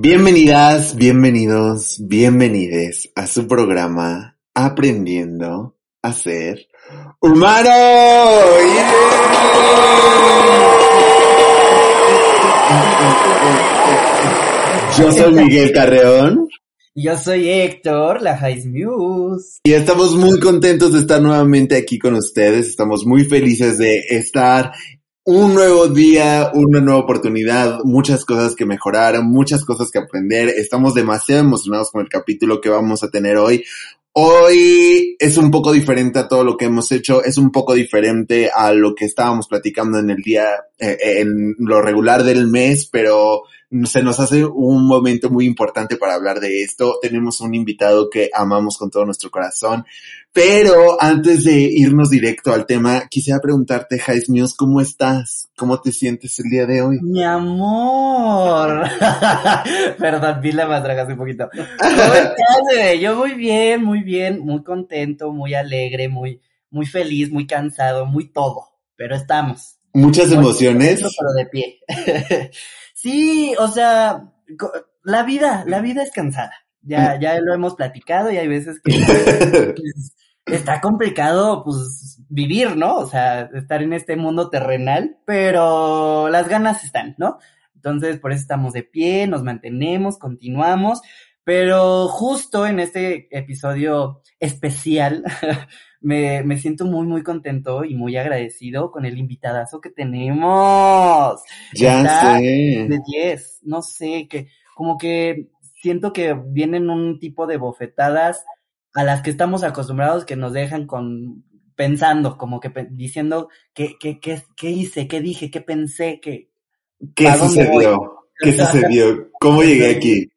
Bienvenidas, bienvenidos, bienvenides a su programa Aprendiendo a ser humano. Yo soy Miguel Carreón. Yo soy Héctor, la High Muse. Y estamos muy contentos de estar nuevamente aquí con ustedes. Estamos muy felices de estar un nuevo día, una nueva oportunidad, muchas cosas que mejorar, muchas cosas que aprender. Estamos demasiado emocionados con el capítulo que vamos a tener hoy. Hoy es un poco diferente a todo lo que hemos hecho, es un poco diferente a lo que estábamos platicando en el día, eh, en lo regular del mes, pero se nos hace un momento muy importante para hablar de esto. Tenemos un invitado que amamos con todo nuestro corazón. Pero antes de irnos directo al tema, quisiera preguntarte, Jais News, ¿cómo estás? ¿Cómo te sientes el día de hoy? Mi amor. Perdón, vi la más un poquito. ¿Cómo estás, Yo muy bien, muy bien, muy contento, muy alegre, muy, muy feliz, muy cansado, muy todo. Pero estamos. Muchas emociones. pero de pie. Sí, o sea, la vida, la vida es cansada. Ya, ya lo hemos platicado y hay veces que pues, está complicado, pues, vivir, ¿no? O sea, estar en este mundo terrenal, pero las ganas están, ¿no? Entonces, por eso estamos de pie, nos mantenemos, continuamos, pero justo en este episodio especial me, me siento muy, muy contento y muy agradecido con el invitadazo que tenemos. Ya sé. De 10, no sé, que como que siento que vienen un tipo de bofetadas a las que estamos acostumbrados que nos dejan con pensando, como que diciendo qué, qué, qué, qué hice, qué dije, qué pensé, qué... ¿Qué sucedió? ¿Qué sucedió? ¿Cómo llegué aquí?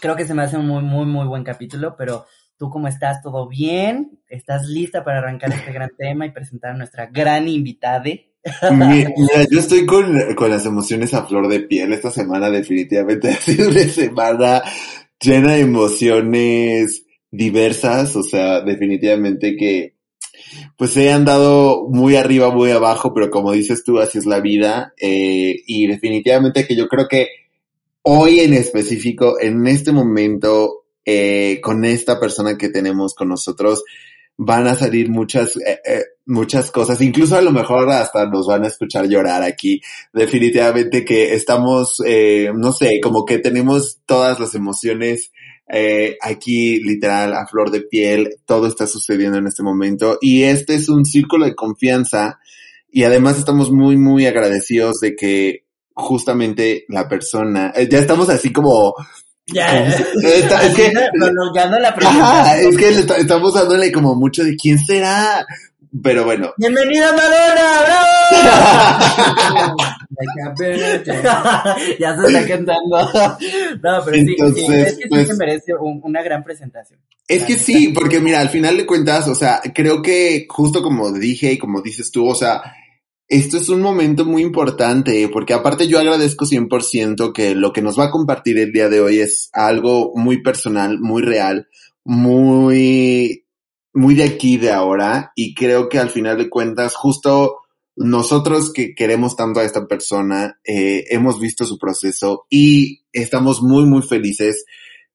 Creo que se me hace un muy, muy, muy buen capítulo, pero ¿Tú cómo estás? ¿Todo bien? ¿Estás lista para arrancar este gran tema y presentar a nuestra gran invitada? Mira, yo estoy con, las emociones a flor de piel. Esta semana definitivamente ha sido una semana llena de emociones diversas. O sea, definitivamente que pues he andado muy arriba, muy abajo, pero como dices tú, así es la vida. Eh, y definitivamente que yo creo que hoy en específico, en este momento, eh, con esta persona que tenemos con nosotros van a salir muchas, eh, eh, muchas cosas, incluso a lo mejor hasta nos van a escuchar llorar aquí. Definitivamente que estamos, no sé, como que tenemos todas las emociones aquí literal a flor de piel, todo está sucediendo en este momento. Y este es un círculo de confianza. Y además estamos muy, muy agradecidos de que justamente la persona, ya estamos así como ya, es que, la ajá, es que estamos dándole como mucho de quién será, pero bueno. ¡Bienvenida Madonna! ¡Bravo! ya se está cantando. No, pero sí, es que sí pues se merece una gran presentación. Es que sí, porque mira, al final de cuentas, o sea, creo que justo como dije y como dices tú, o sea, esto es un momento muy importante porque aparte yo agradezco 100% que lo que nos va a compartir el día de hoy es algo muy personal, muy real, muy, muy de aquí, de ahora y creo que al final de cuentas justo nosotros que queremos tanto a esta persona, eh, hemos visto su proceso y estamos muy, muy felices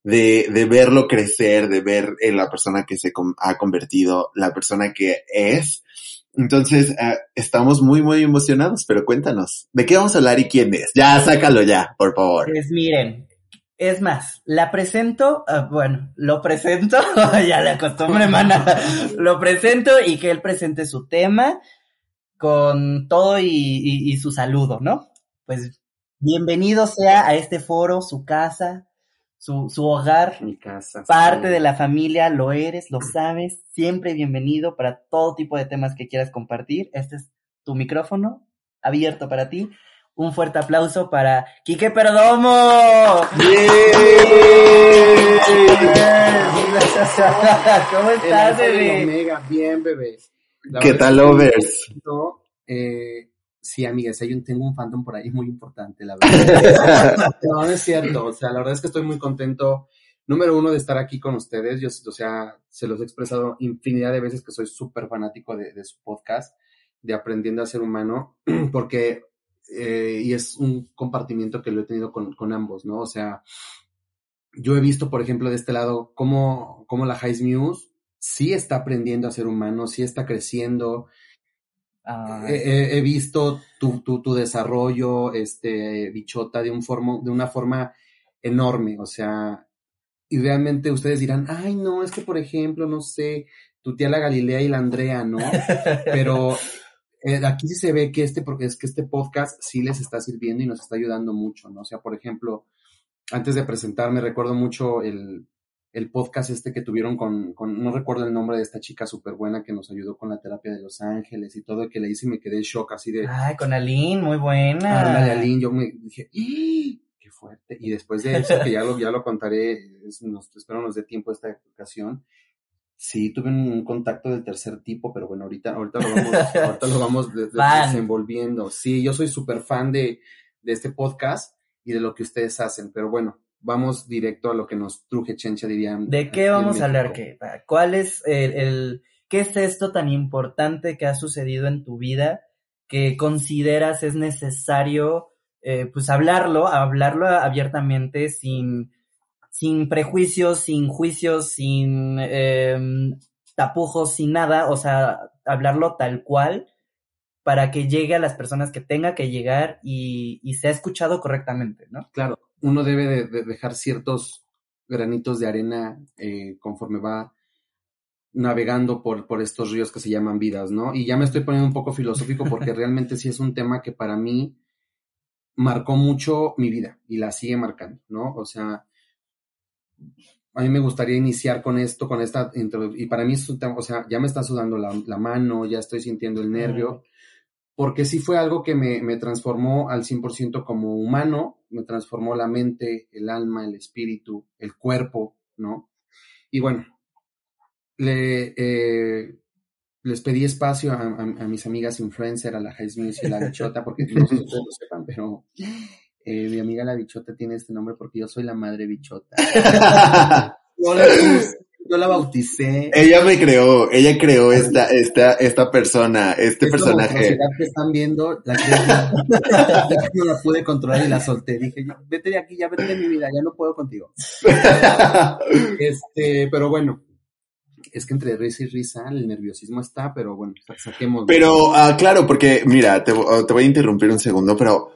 de, de verlo crecer, de ver en la persona que se ha convertido, la persona que es entonces, eh, estamos muy, muy emocionados, pero cuéntanos, ¿de qué vamos a hablar y quién es? Ya, sácalo ya, por favor. Pues miren, es más, la presento, uh, bueno, lo presento, ya la costumbre, mana, lo presento y que él presente su tema con todo y, y su saludo, ¿no? Pues bienvenido sea a este foro, su casa, su, su hogar, Mi casa, parte de la familia, lo eres, lo sabes, siempre bienvenido para todo tipo de temas que quieras compartir. Este es tu micrófono abierto para ti. Un fuerte aplauso para Quique Perdomo. ¿Cómo estás, bebé? Bien, bebé. ¿Qué tal, lovers? Eh, Sí, amigas, hay un, tengo un fandom por ahí muy importante, la verdad. no, no es cierto. O sea, la verdad es que estoy muy contento. Número uno de estar aquí con ustedes. Yo, o sea, se los he expresado infinidad de veces que soy súper fanático de, su podcast, de Aprendiendo a Ser Humano, porque eh, y es un compartimiento que lo he tenido con, con, ambos, ¿no? O sea, yo he visto, por ejemplo, de este lado, cómo, cómo la High Muse sí está aprendiendo a ser humano, sí está creciendo. He, he, visto tu, tu, tu, desarrollo, este, bichota, de, un formo, de una forma enorme, o sea, y realmente ustedes dirán, ay, no, es que, por ejemplo, no sé, tu tía la Galilea y la Andrea, ¿no? Pero eh, aquí sí se ve que este, porque es que este podcast sí les está sirviendo y nos está ayudando mucho, ¿no? O sea, por ejemplo, antes de presentarme, recuerdo mucho el, el podcast este que tuvieron con, con, no recuerdo el nombre de esta chica súper buena que nos ayudó con la terapia de Los Ángeles y todo, que le hice y me quedé en shock así de... Ay, con Aline, muy buena. Ah, Aline, yo me dije, ¡Ah! qué fuerte. Y después de eso, que ya lo, ya lo contaré, nos, espero nos dé tiempo esta ocasión, Sí, tuve un contacto del tercer tipo, pero bueno, ahorita, ahorita lo vamos, ahorita lo vamos desenvolviendo. Sí, yo soy súper fan de, de este podcast y de lo que ustedes hacen, pero bueno, vamos directo a lo que nos truje Chencha, dirían. ¿De qué vamos a hablar? ¿Qué? ¿Cuál es el, el, qué es esto tan importante que ha sucedido en tu vida que consideras es necesario, eh, pues hablarlo, hablarlo abiertamente sin sin prejuicios, sin juicios, sin eh, tapujos, sin nada, o sea, hablarlo tal cual para que llegue a las personas que tenga que llegar y, y sea escuchado correctamente, ¿no? Claro, uno debe de, dejar ciertos granitos de arena eh, conforme va navegando por, por estos ríos que se llaman vidas, ¿no? Y ya me estoy poniendo un poco filosófico porque realmente sí es un tema que para mí marcó mucho mi vida y la sigue marcando, ¿no? O sea, a mí me gustaría iniciar con esto, con esta, y para mí es un tema, o sea, ya me está sudando la, mano, ya estoy sintiendo el nervio, porque sí fue algo que me, me transformó al 100% como humano, me transformó la mente, el alma, el espíritu, el cuerpo, ¿no? Y bueno, le, eh, les pedí espacio a, mis amigas influencer, a la Jaismis y a la Bichota, porque no sé si ustedes lo sepan, pero eh, mi amiga la bichota tiene este nombre porque yo soy la madre bichota. yo, la, bauticé. Ella me creó, ella creó esta, esta, esta persona, este personaje. que están viendo, la que no la pude controlar y la solté. Dije, vete de aquí, ya vete de mi vida, ya no puedo contigo. este, pero bueno, es que entre risa y risa el nerviosismo está, pero bueno, saquemos. Pero, ah, claro, porque, mira, te, te, voy a interrumpir un segundo, pero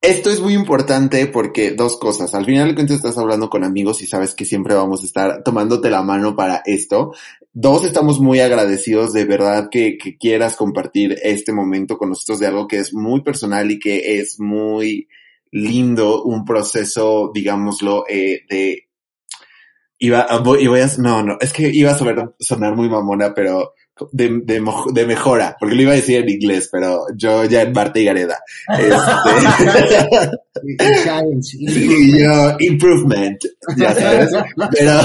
esto es muy importante porque dos cosas. Al final de cuentas estás hablando con amigos y sabes que siempre vamos a estar tomándote la mano para esto. Dos, estamos muy agradecidos de verdad que, quieras compartir este momento con nosotros de algo que es muy personal y que es muy lindo, un proceso, digámoslo, eh, de iba, voy, voy a, no, no, es que iba a sonar muy mamona, pero de, de, de, mejora, porque lo iba a decir en inglés, pero yo ya en Marta y Gareda. Este, yo, improvement, ya sabes. Pero,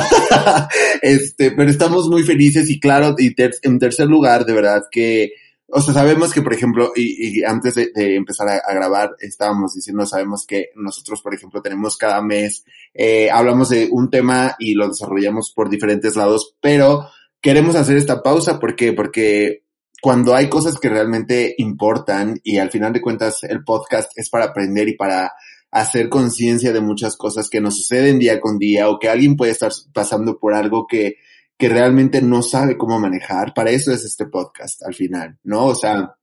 este, pero estamos muy felices y claro, y en tercer lugar, de verdad que, o sea, sabemos que, por ejemplo, y, y antes de, de empezar a, a, grabar, estábamos diciendo, sabemos que nosotros, por ejemplo, tenemos cada mes, eh, hablamos de un tema y lo desarrollamos por diferentes lados, pero queremos hacer esta pausa. ¿Por qué? Porque cuando hay cosas que realmente importan y al final de cuentas el podcast es para aprender y para hacer conciencia de muchas cosas que nos suceden día con día o que alguien puede estar pasando por algo que, que realmente no sabe cómo manejar. Para eso es este podcast al final, ¿no? O sea,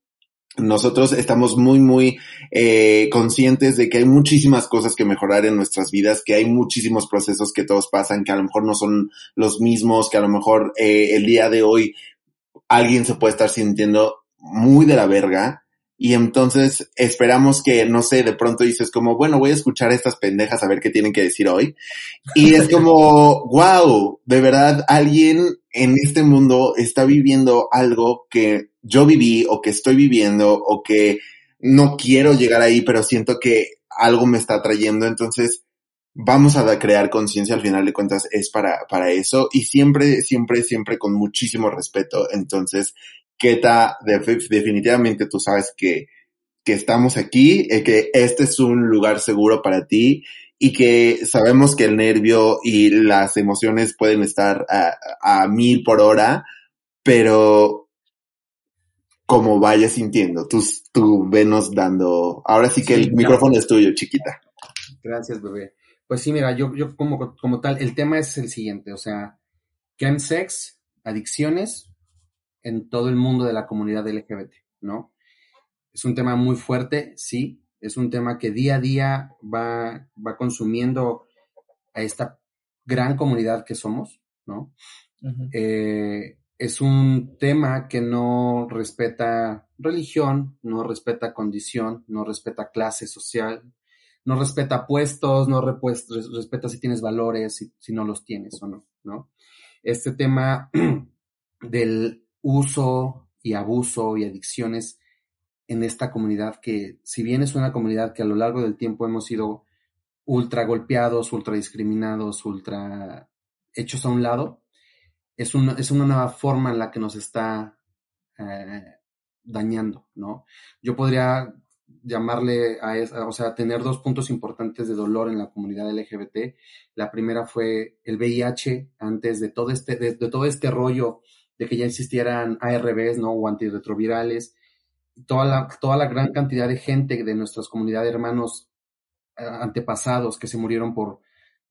nosotros estamos muy, muy eh, conscientes de que hay muchísimas cosas que mejorar en nuestras vidas, que hay muchísimos procesos que todos pasan, que a lo mejor no son los mismos, que a lo mejor eh, el día de hoy alguien se puede estar sintiendo muy de la verga. Y entonces esperamos que, no sé, de pronto dices como, bueno, voy a escuchar a estas pendejas a ver qué tienen que decir hoy. Y es como, wow, de verdad, alguien en este mundo está viviendo algo que yo viví o que estoy viviendo o que no quiero llegar ahí, pero siento que algo me está trayendo. Entonces, vamos a crear conciencia al final de cuentas es para, para eso y siempre, siempre, siempre con muchísimo respeto. Entonces, Keta, definitivamente tú sabes que, que estamos aquí, eh, que este es un lugar seguro para ti y que sabemos que el nervio y las emociones pueden estar a, a mil por hora, pero como vayas sintiendo. Tú, tú venos dando. Ahora sí que Sí, el claro. micrófono es tuyo, chiquita. Gracias, bebé. Pues sí, mira, yo, yo como, como tal, el tema es el siguiente, o sea, chemsex, adicciones en todo el mundo de la comunidad LGBT, ¿no? Es un tema muy fuerte, sí, es un tema que día a día va, va consumiendo a esta gran comunidad que somos, ¿no? Ujú. Eh, es un tema que no respeta religión, no respeta condición, no respeta clase social, no respeta puestos, no respeta si tienes valores, si, si no los tienes o no, ¿no? Este tema del uso y abuso y adicciones en esta comunidad que, si bien es una comunidad que a lo largo del tiempo hemos sido ultra golpeados, ultra discriminados, ultra hechos a un lado, es, un- es una nueva forma en la que nos está eh, dañando, ¿no? Yo podría llamarle a esa, o sea, tener dos puntos importantes de dolor en la comunidad LGBT. La primera fue el VIH antes de todo este, de todo este rollo de que ya existieran ARVs, ¿no? O antirretrovirales. Toda la, toda la gran cantidad de gente de nuestras comunidades de hermanos eh, antepasados que se murieron por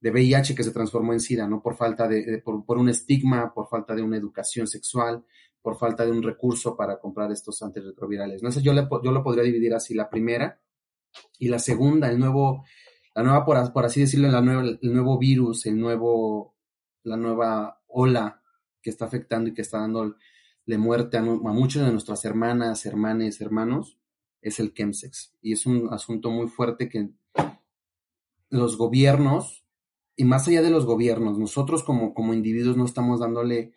de VIH que se transformó en SIDA, ¿no? Por falta de, de- por, por un estigma, por falta de una educación sexual, por falta de un recurso para comprar estos antirretrovirales. No sé, yo, le, yo lo podría dividir así, la primera y la segunda, el nuevo, la nueva, por, por así decirlo, la nueva, el nuevo virus, el nuevo, la nueva ola que está afectando y que está dándole muerte a, a muchas de nuestras hermanas, hermanes, hermanos, es el chemsex. Y es un asunto muy fuerte que los gobiernos, y más allá de los gobiernos, nosotros como, como individuos no estamos dándole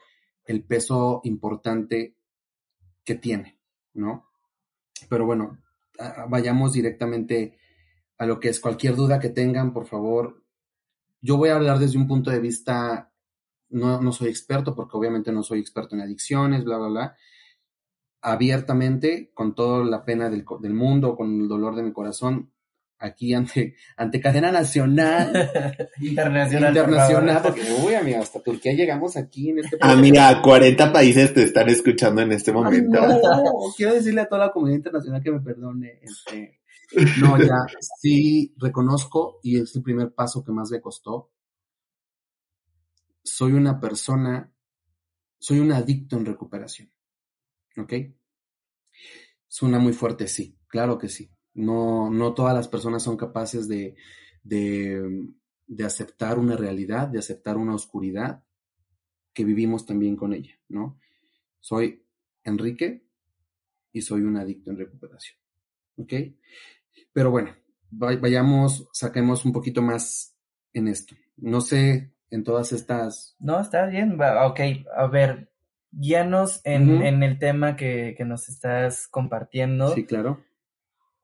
el peso importante que tiene, ¿no? Pero bueno, vayamos directamente a lo que es cualquier duda que tengan, por favor. Yo voy a hablar desde un punto de vista, no, no soy experto, porque obviamente no soy experto en adicciones, bla, bla, bla. Abiertamente, con toda la pena del, del mundo, con el dolor de mi corazón, aquí ante, ante cadena nacional, Internacional. internacional, porque, uy, amiga, hasta Turquía llegamos aquí en este Ah, mira, 40 países te están escuchando en este momento. Ay, no, quiero decirle a toda la comunidad internacional que me perdone. Este, no, ya, sí reconozco y es el primer paso que más me costó. Soy una persona, soy un adicto en recuperación. ¿Ok? Suena muy fuerte, sí, claro que sí. No, no todas las personas son capaces de, de, de aceptar una realidad, de aceptar una oscuridad que vivimos también con ella, ¿no? Soy Enrique y soy un adicto en recuperación. ¿Ok? Pero bueno, va- vayamos, saquemos un poquito más en esto. No sé, en todas estas... No, está bien. va- Ok, a ver, guíanos en, en el tema que, que nos estás compartiendo. Sí, claro.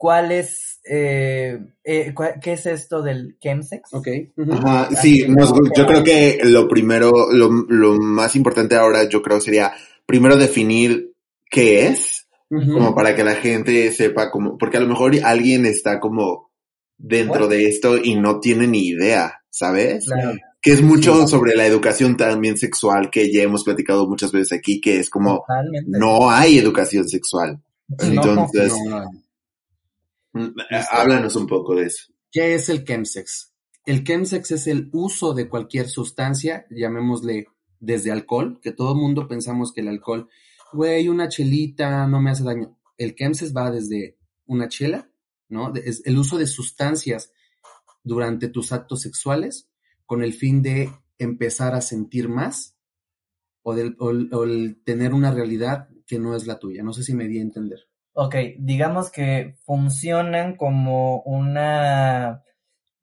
¿Cuál es, eh, eh, qué es esto del chemsex? Ok. Ajá, sí, nos- yo creo que lo primero, lo, lo más importante ahora, yo creo sería primero definir qué es, como para que la gente sepa cómo, porque a lo mejor alguien está como dentro What? de esto y no tiene ni idea, ¿sabes? Claro. Que es mucho sobre la educación también sexual que ya hemos platicado muchas veces aquí, que es como Totalmente. no hay educación sexual. Entonces, No, no. Háblanos un poco de eso. ¿Qué es el chemsex? El chemsex es el uso de cualquier sustancia, llamémosle desde alcohol, que todo el mundo pensamos que el alcohol, güey, una chelita no me hace daño. El chemsex va desde una chela, ¿no? Es el uso de sustancias durante tus actos sexuales con el fin de empezar a sentir más o, del- o el- o el tener una realidad que no es la tuya. No sé si me di a entender. Ok, digamos que funcionan como una...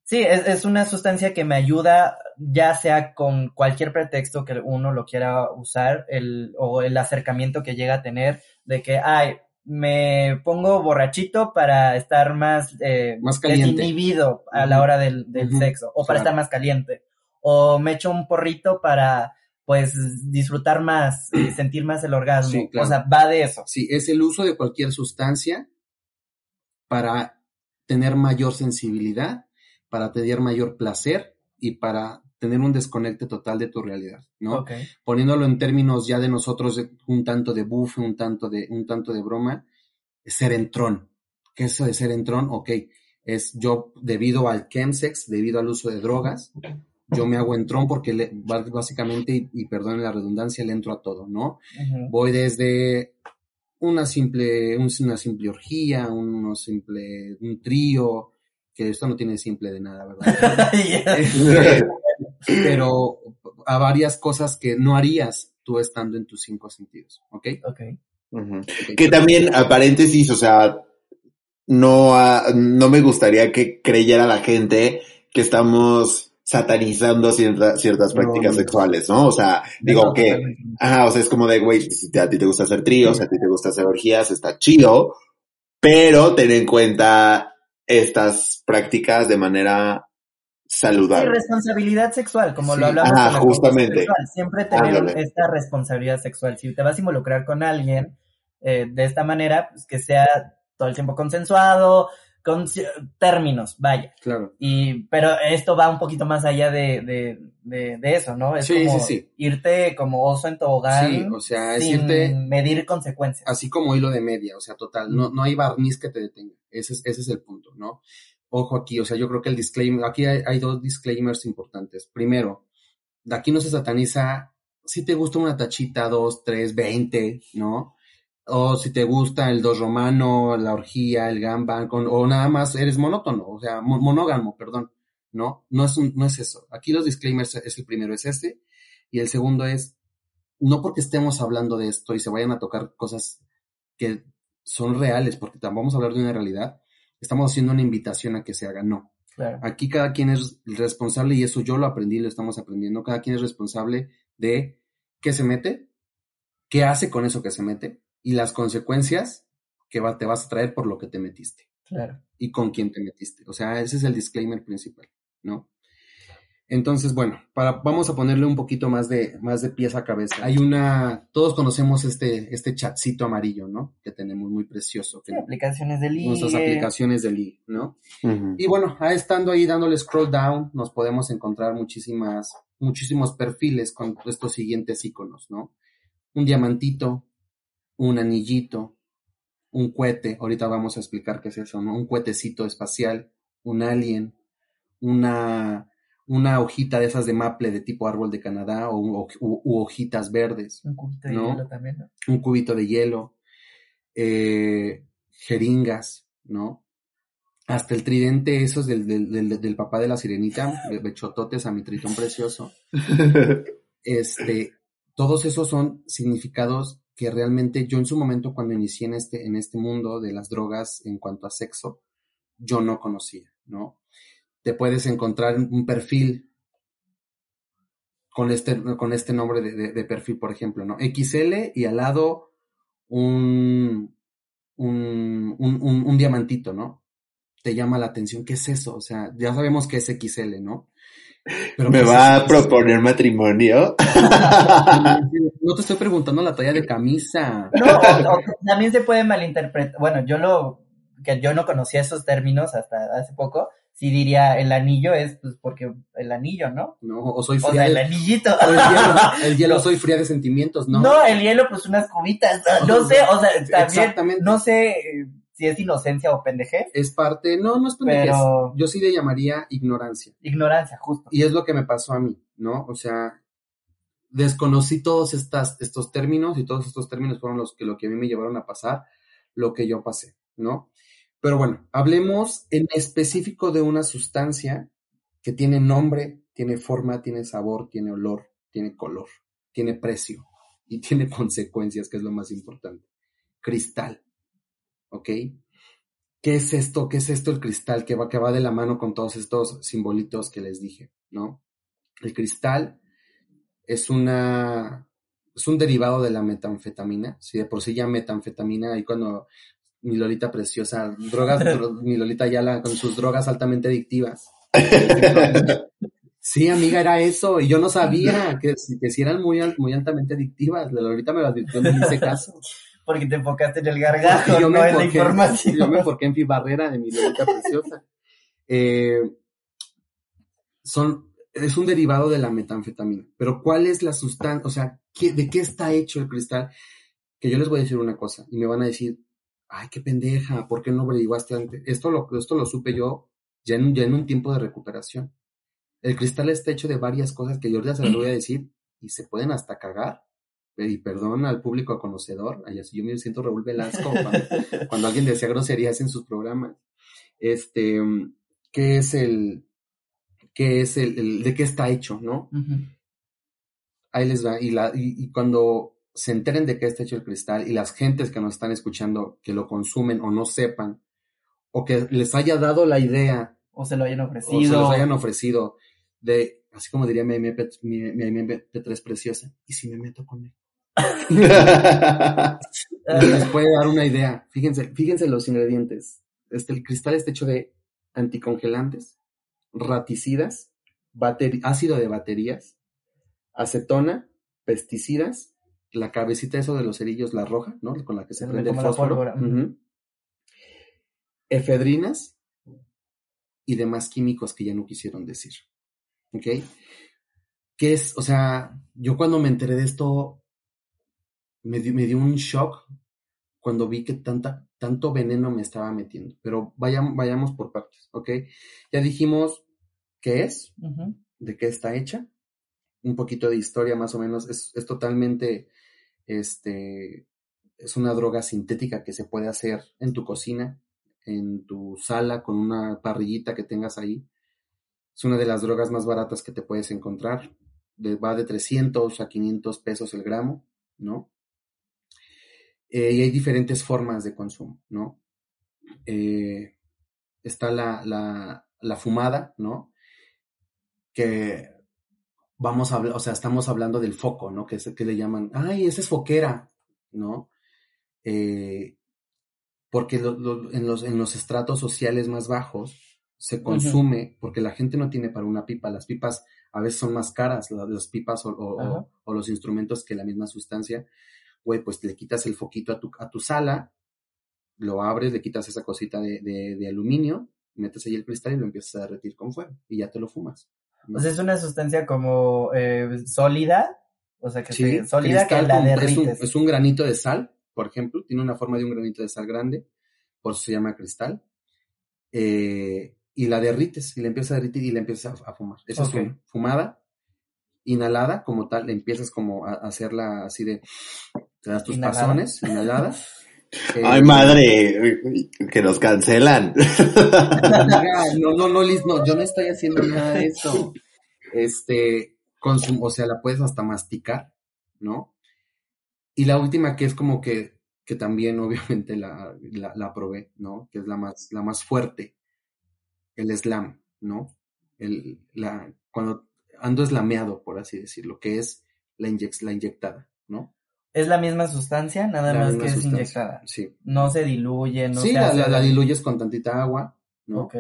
Sí, es, es una sustancia que me ayuda, ya sea con cualquier pretexto que uno lo quiera usar, el, o el acercamiento que llega a tener, de que, ay, me pongo borrachito para estar más, eh, Más caliente. desinhibido a la hora del, del sexo, o para claro. estar más caliente, o me echo un porrito para, pues, disfrutar más, y sentir más el orgasmo, Sí, claro. o sea, va de eso. Sí, es el uso de cualquier sustancia para tener mayor sensibilidad, para tener mayor placer y para tener un desconecte total de tu realidad, ¿no? Ok. Poniéndolo en términos ya de nosotros, de un tanto de buff, un tanto de, un tanto de broma, es ser entrón. ¿Qué es eso de ser entrón? Ok, es yo debido al chemsex, debido al uso de drogas, yo me hago entrón porque le- básicamente, y, y perdonen la redundancia, le entro a todo, ¿no? Voy desde una simple, un- una simple orgía, uno simple, un trío, que esto no tiene simple de nada, ¿verdad? Este, pero a varias cosas que no harías tú estando en tus cinco sentidos, ¿ok? ok. Ujú. Que también, a paréntesis, o sea, no, ah, no me gustaría que creyera la gente que estamos satanizando cierta- ciertas No, prácticas no. sexuales, ¿no? O sea, digo No, que, ah, o sea, es como de, güey, si te- a ti te gusta hacer tríos, a ti te gusta hacer orgías, está chido, pero ten en cuenta estas prácticas de manera Sí, saludable. responsabilidad sexual, como Sí. lo hablamos Ajá, justamente. sexual. Siempre tener Ándale. esta responsabilidad sexual. Si te vas a involucrar con alguien eh, de esta manera, pues que sea todo el tiempo consensuado, con términos, vaya. Claro. Y, pero esto va un poquito más allá de, de, de, de eso, ¿no? Es Sí, como sí, sí. irte como oso en tobogán Sí, o sea, es sin irte- medir consecuencias. Así como hilo de media, o sea, total, no, no hay barniz que te detenga. Ese es, ese es el punto, ¿no? Ojo aquí, o sea, yo creo que el disclaimer, aquí hay, hay dos disclaimers importantes. Primero, de aquí no se sataniza si te gusta una tachita, dos, tres, veinte, ¿no? O si te gusta el dos romano, la orgía, el gamba, con, o nada más eres monótono, o sea, mo- monógamo, perdón, ¿no? No es, un- no es eso. Aquí los disclaimers es el primero, es este. Y el segundo es, no porque estemos hablando de esto y se vayan a tocar cosas que son reales, porque vamos a hablar de una realidad, estamos haciendo una invitación a que se haga, no. Claro. Aquí cada quien es responsable, y eso yo lo aprendí, lo estamos aprendiendo, cada quien es responsable de qué se mete, qué hace con eso que se mete, y las consecuencias que va- te vas a traer por lo que te metiste Claro. y con quién te metiste. O sea, ese es el disclaimer principal, ¿no? Entonces, bueno, para, vamos a ponerle un poquito más de, más de pies a cabeza. Hay una, todos conocemos este, este chatcito amarillo, ¿no? Que tenemos muy precioso, que Sí, aplicaciones de ligue. nuestras aplicaciones de ligue, ¿no? Y bueno, estando ahí dándole scroll down, nos podemos encontrar muchísimas, muchísimos perfiles con estos siguientes iconos, ¿no? Un diamantito, un anillito, un cohete, ahorita vamos a explicar qué es eso, ¿no? Un cohetecito espacial, un alien, una, una hojita de esas de maple de tipo árbol de Canadá o, u- u- u hojitas verdes, Un cubito de hielo también, ¿no? un cubito de hielo, eh, jeringas, ¿no? Hasta el tridente, esos del, del, del, del papá de la sirenita, de bechototes a mi tritón precioso. Este, todos esos son significados que realmente yo en su momento cuando inicié en este, en este mundo de las drogas en cuanto a sexo, yo no conocía, ¿no? Te puedes encontrar un perfil con este, con este nombre de, de- perfil, por ejemplo, ¿no? XL y al lado un, un, un, un- un diamantito, ¿no? Te llama la atención, ¿qué es eso? O sea, ya sabemos que es XL, ¿no? Pero ¿Me ¿qué es va a proponer matrimonio? No te estoy preguntando la talla de camisa. No, o- o también se puede malinterpretar. Bueno, yo lo, que yo no conocía esos términos hasta hace poco. Sí diría el anillo es pues porque el anillo, ¿no? No, o soy O fría sea, el anillito. o el hielo, el hielo soy fría de sentimientos, ¿no? No, el hielo, pues unas cubitas. No sé, o sea, también, no sé eh, si es inocencia o pendejez, Es parte, no, no es pendejez. pero Yo sí le llamaría ignorancia. ignorancia, justo. Y es lo que me pasó a mí, ¿no? O sea, desconocí todos estas, estos términos y todos estos términos fueron los que, lo que a mí me llevaron a pasar lo que yo pasé, ¿no? Pero bueno, hablemos en específico de una sustancia que tiene nombre, tiene forma, tiene sabor, tiene olor, tiene color, tiene precio y tiene consecuencias, que es lo más importante. Cristal, ¿ok? ¿Qué es esto? ¿Qué es esto el cristal que va, que va de la mano con todos estos simbolitos que les dije, ¿no? El cristal es una es un derivado de la metanfetamina. Si de por sí ya metanfetamina, y cuando mi Lolita preciosa, drogas, dro- mi Lolita Yala con sus drogas altamente adictivas. Sí, amiga, era eso, y yo no sabía que, si- que si eran muy, muy altamente adictivas. La Lolita me lo advirtió, no le hice caso. Porque te enfocaste en el gargajo, yo no en la información. Yo me enfoqué en mi barrera de mi Lolita preciosa. Eh, son, es un derivado de la metanfetamina. Pero ¿cuál es la sustancia? O sea, ¿de qué está hecho el cristal? Que yo les voy a decir una cosa y me van a decir, ay, qué pendeja, ¿por qué no averiguaste antes? Esto lo, esto lo supe yo ya en, ya en un tiempo de recuperación. El cristal está hecho de varias cosas que yo ya se las voy a decir y se pueden hasta cagar. Y perdón al público conocedor, yo me siento Raúl Velasco cuando, cuando alguien decía groserías en sus programas. Este, ¿qué es el, qué es el, de qué está hecho, ¿no? Ahí les va. Y, la, y, cuando se enteren de qué está hecho el cristal y las gentes que nos están escuchando que lo consumen o no sepan, o que les haya dado la idea. O se lo hayan ofrecido. O se los hayan ofrecido de, así como diría mi MP3 mi, mi preciosa, ¿y si me meto con él? les puede dar una idea. Fíjense, fíjense los ingredientes. Este, el cristal está hecho de anticongelantes, raticidas, ácido de baterías, acetona, pesticidas, la cabecita eso de los cerillos, la roja, ¿no? Con la que se prende el fósforo. Efedrinas y demás químicos que ya no quisieron decir. ¿Ok? ¿Qué es? O sea, yo cuando me enteré de esto, me dio, me dio un shock cuando vi que tanta, tanto veneno me estaba metiendo. Pero vayamos, vayamos por partes, ¿ok? Ya dijimos qué es, de qué está hecha, un poquito de historia más o menos, es, es totalmente, este, es una droga sintética que se puede hacer en tu cocina, en tu sala, con una parrillita que tengas ahí. Es una de las drogas más baratas que te puedes encontrar. va de 300 a 500 pesos el gramo, ¿no? Eh, y hay diferentes formas de consumo, ¿no? Eh, está la, la, la, fumada, ¿no? Que vamos a hablar, o sea, estamos hablando del foco, ¿no? Que, es, que le llaman, ay, esa es foquera, ¿no? Eh, porque en, los, en los estratos sociales más bajos se consume, porque la gente no tiene para una pipa, las pipas a veces son más caras, las, pipas o, o, los instrumentos que la misma sustancia, güey, pues le quitas el foquito a tu, a tu sala, lo abres, le quitas esa cosita de, de, aluminio, metes ahí el cristal y lo empiezas a derretir con fuego y ya te lo fumas. O sea, es una sustancia como eh, sólida, o sea, que sólida que la derrites. Es un, granito de sal, por ejemplo, tiene una forma de un granito de sal grande, por eso se llama cristal. Eh, y la derrites y la empiezas a derritir y la empiezas a, fumar. Esa es fumada, inhalada como tal, le empiezas como a, hacerla así de, te das tus pasones, inhalada. Ay, madre, que nos cancelan. No, no, no, Liz, no, yo no estoy haciendo nada de eso. Este, o sea, la puedes hasta masticar, ¿no? Y la última que es como que, que también obviamente la, la, probé, ¿no? Que es la más, la más fuerte, el slam, ¿no? El, la, cuando ando eslameado, por así decirlo, que es la, la inyectada, ¿no? Es la misma sustancia, nada más que es inyectada. Sí. No se diluye, no sí, se la, la, diluyes con tantita agua, ¿no? Ok.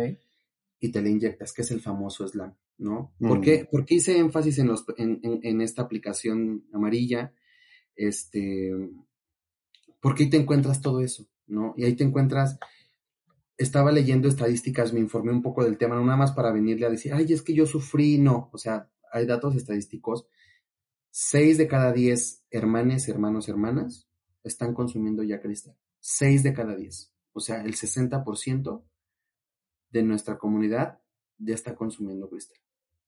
Y te la inyectas, que es el famoso slam, ¿no? ¿Por, qué, mm. hice énfasis en, los, en, en, esta aplicación amarilla? Este, porque ahí te encuentras todo eso, ¿no? Y ahí te encuentras, estaba leyendo estadísticas, me informé un poco del tema, no nada más para venirle a decir, ay, es que yo sufrí, no, o sea, hay datos estadísticos 6 de cada 10 hermanes, hermanos, hermanas están consumiendo ya cristal. 6 de cada 10. O sea, el 60% de nuestra comunidad ya está consumiendo cristal,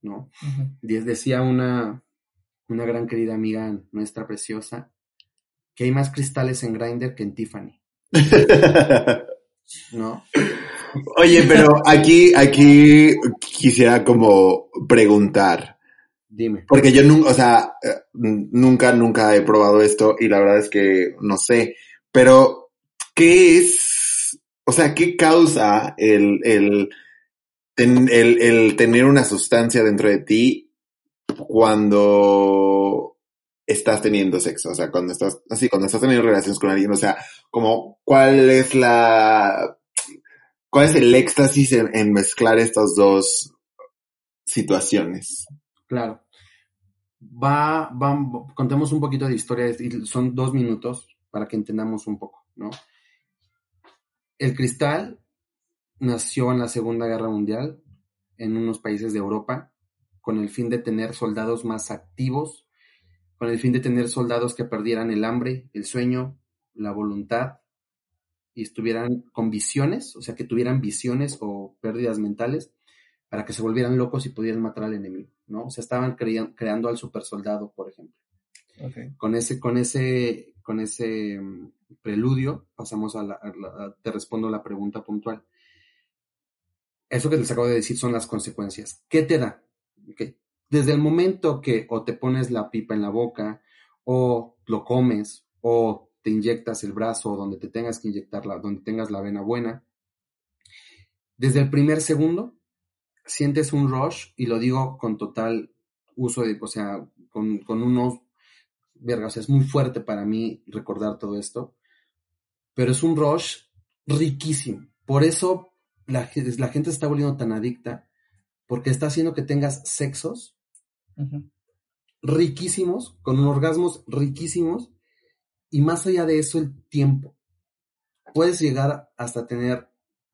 ¿no? Decía una, una gran querida amiga nuestra preciosa que hay más cristales en Grindr que en Tiffany. ¿No? Oye, pero aquí, aquí quisiera como preguntar. Dime. Porque yo nunca, o sea, eh, nunca, nunca he probado esto y la verdad es que no sé. Pero, ¿qué es? O sea, ¿qué causa el, el, el, el tener una sustancia dentro de ti cuando estás teniendo sexo? O sea, cuando estás, así, cuando estás teniendo relaciones con alguien, o sea, como, ¿cuál es la, cuál es el éxtasis en, mezclar estas dos situaciones? Claro. Va, va, contemos un poquito de historia, son dos minutos para que entendamos un poco, ¿no? El cristal nació en la Segunda Guerra Mundial en unos países de Europa con el fin de tener soldados más activos, con el fin de tener soldados que perdieran el hambre, el sueño, la voluntad y estuvieran con visiones, o sea, que tuvieran visiones o pérdidas mentales para que se volvieran locos y pudieran matar al enemigo, ¿no? O sea, estaban creando al super soldado, por ejemplo. Con ese, con ese, con ese mm, preludio, pasamos a la, te respondo la pregunta puntual. Eso que les acabo de decir son las consecuencias. ¿Qué te da? Desde el momento que o te pones la pipa en la boca, o lo comes, o te inyectas el brazo donde te tengas que inyectarla, donde tengas la vena buena, desde el primer segundo sientes un rush, y lo digo con total uso de, o sea, con, con unos vergas, es muy fuerte para mí recordar todo esto, pero es un rush riquísimo. Por eso la, la gente está volviendo tan adicta, porque está haciendo que tengas sexos riquísimos, con orgasmos riquísimos, y más allá de eso, el tiempo. Puedes llegar hasta tener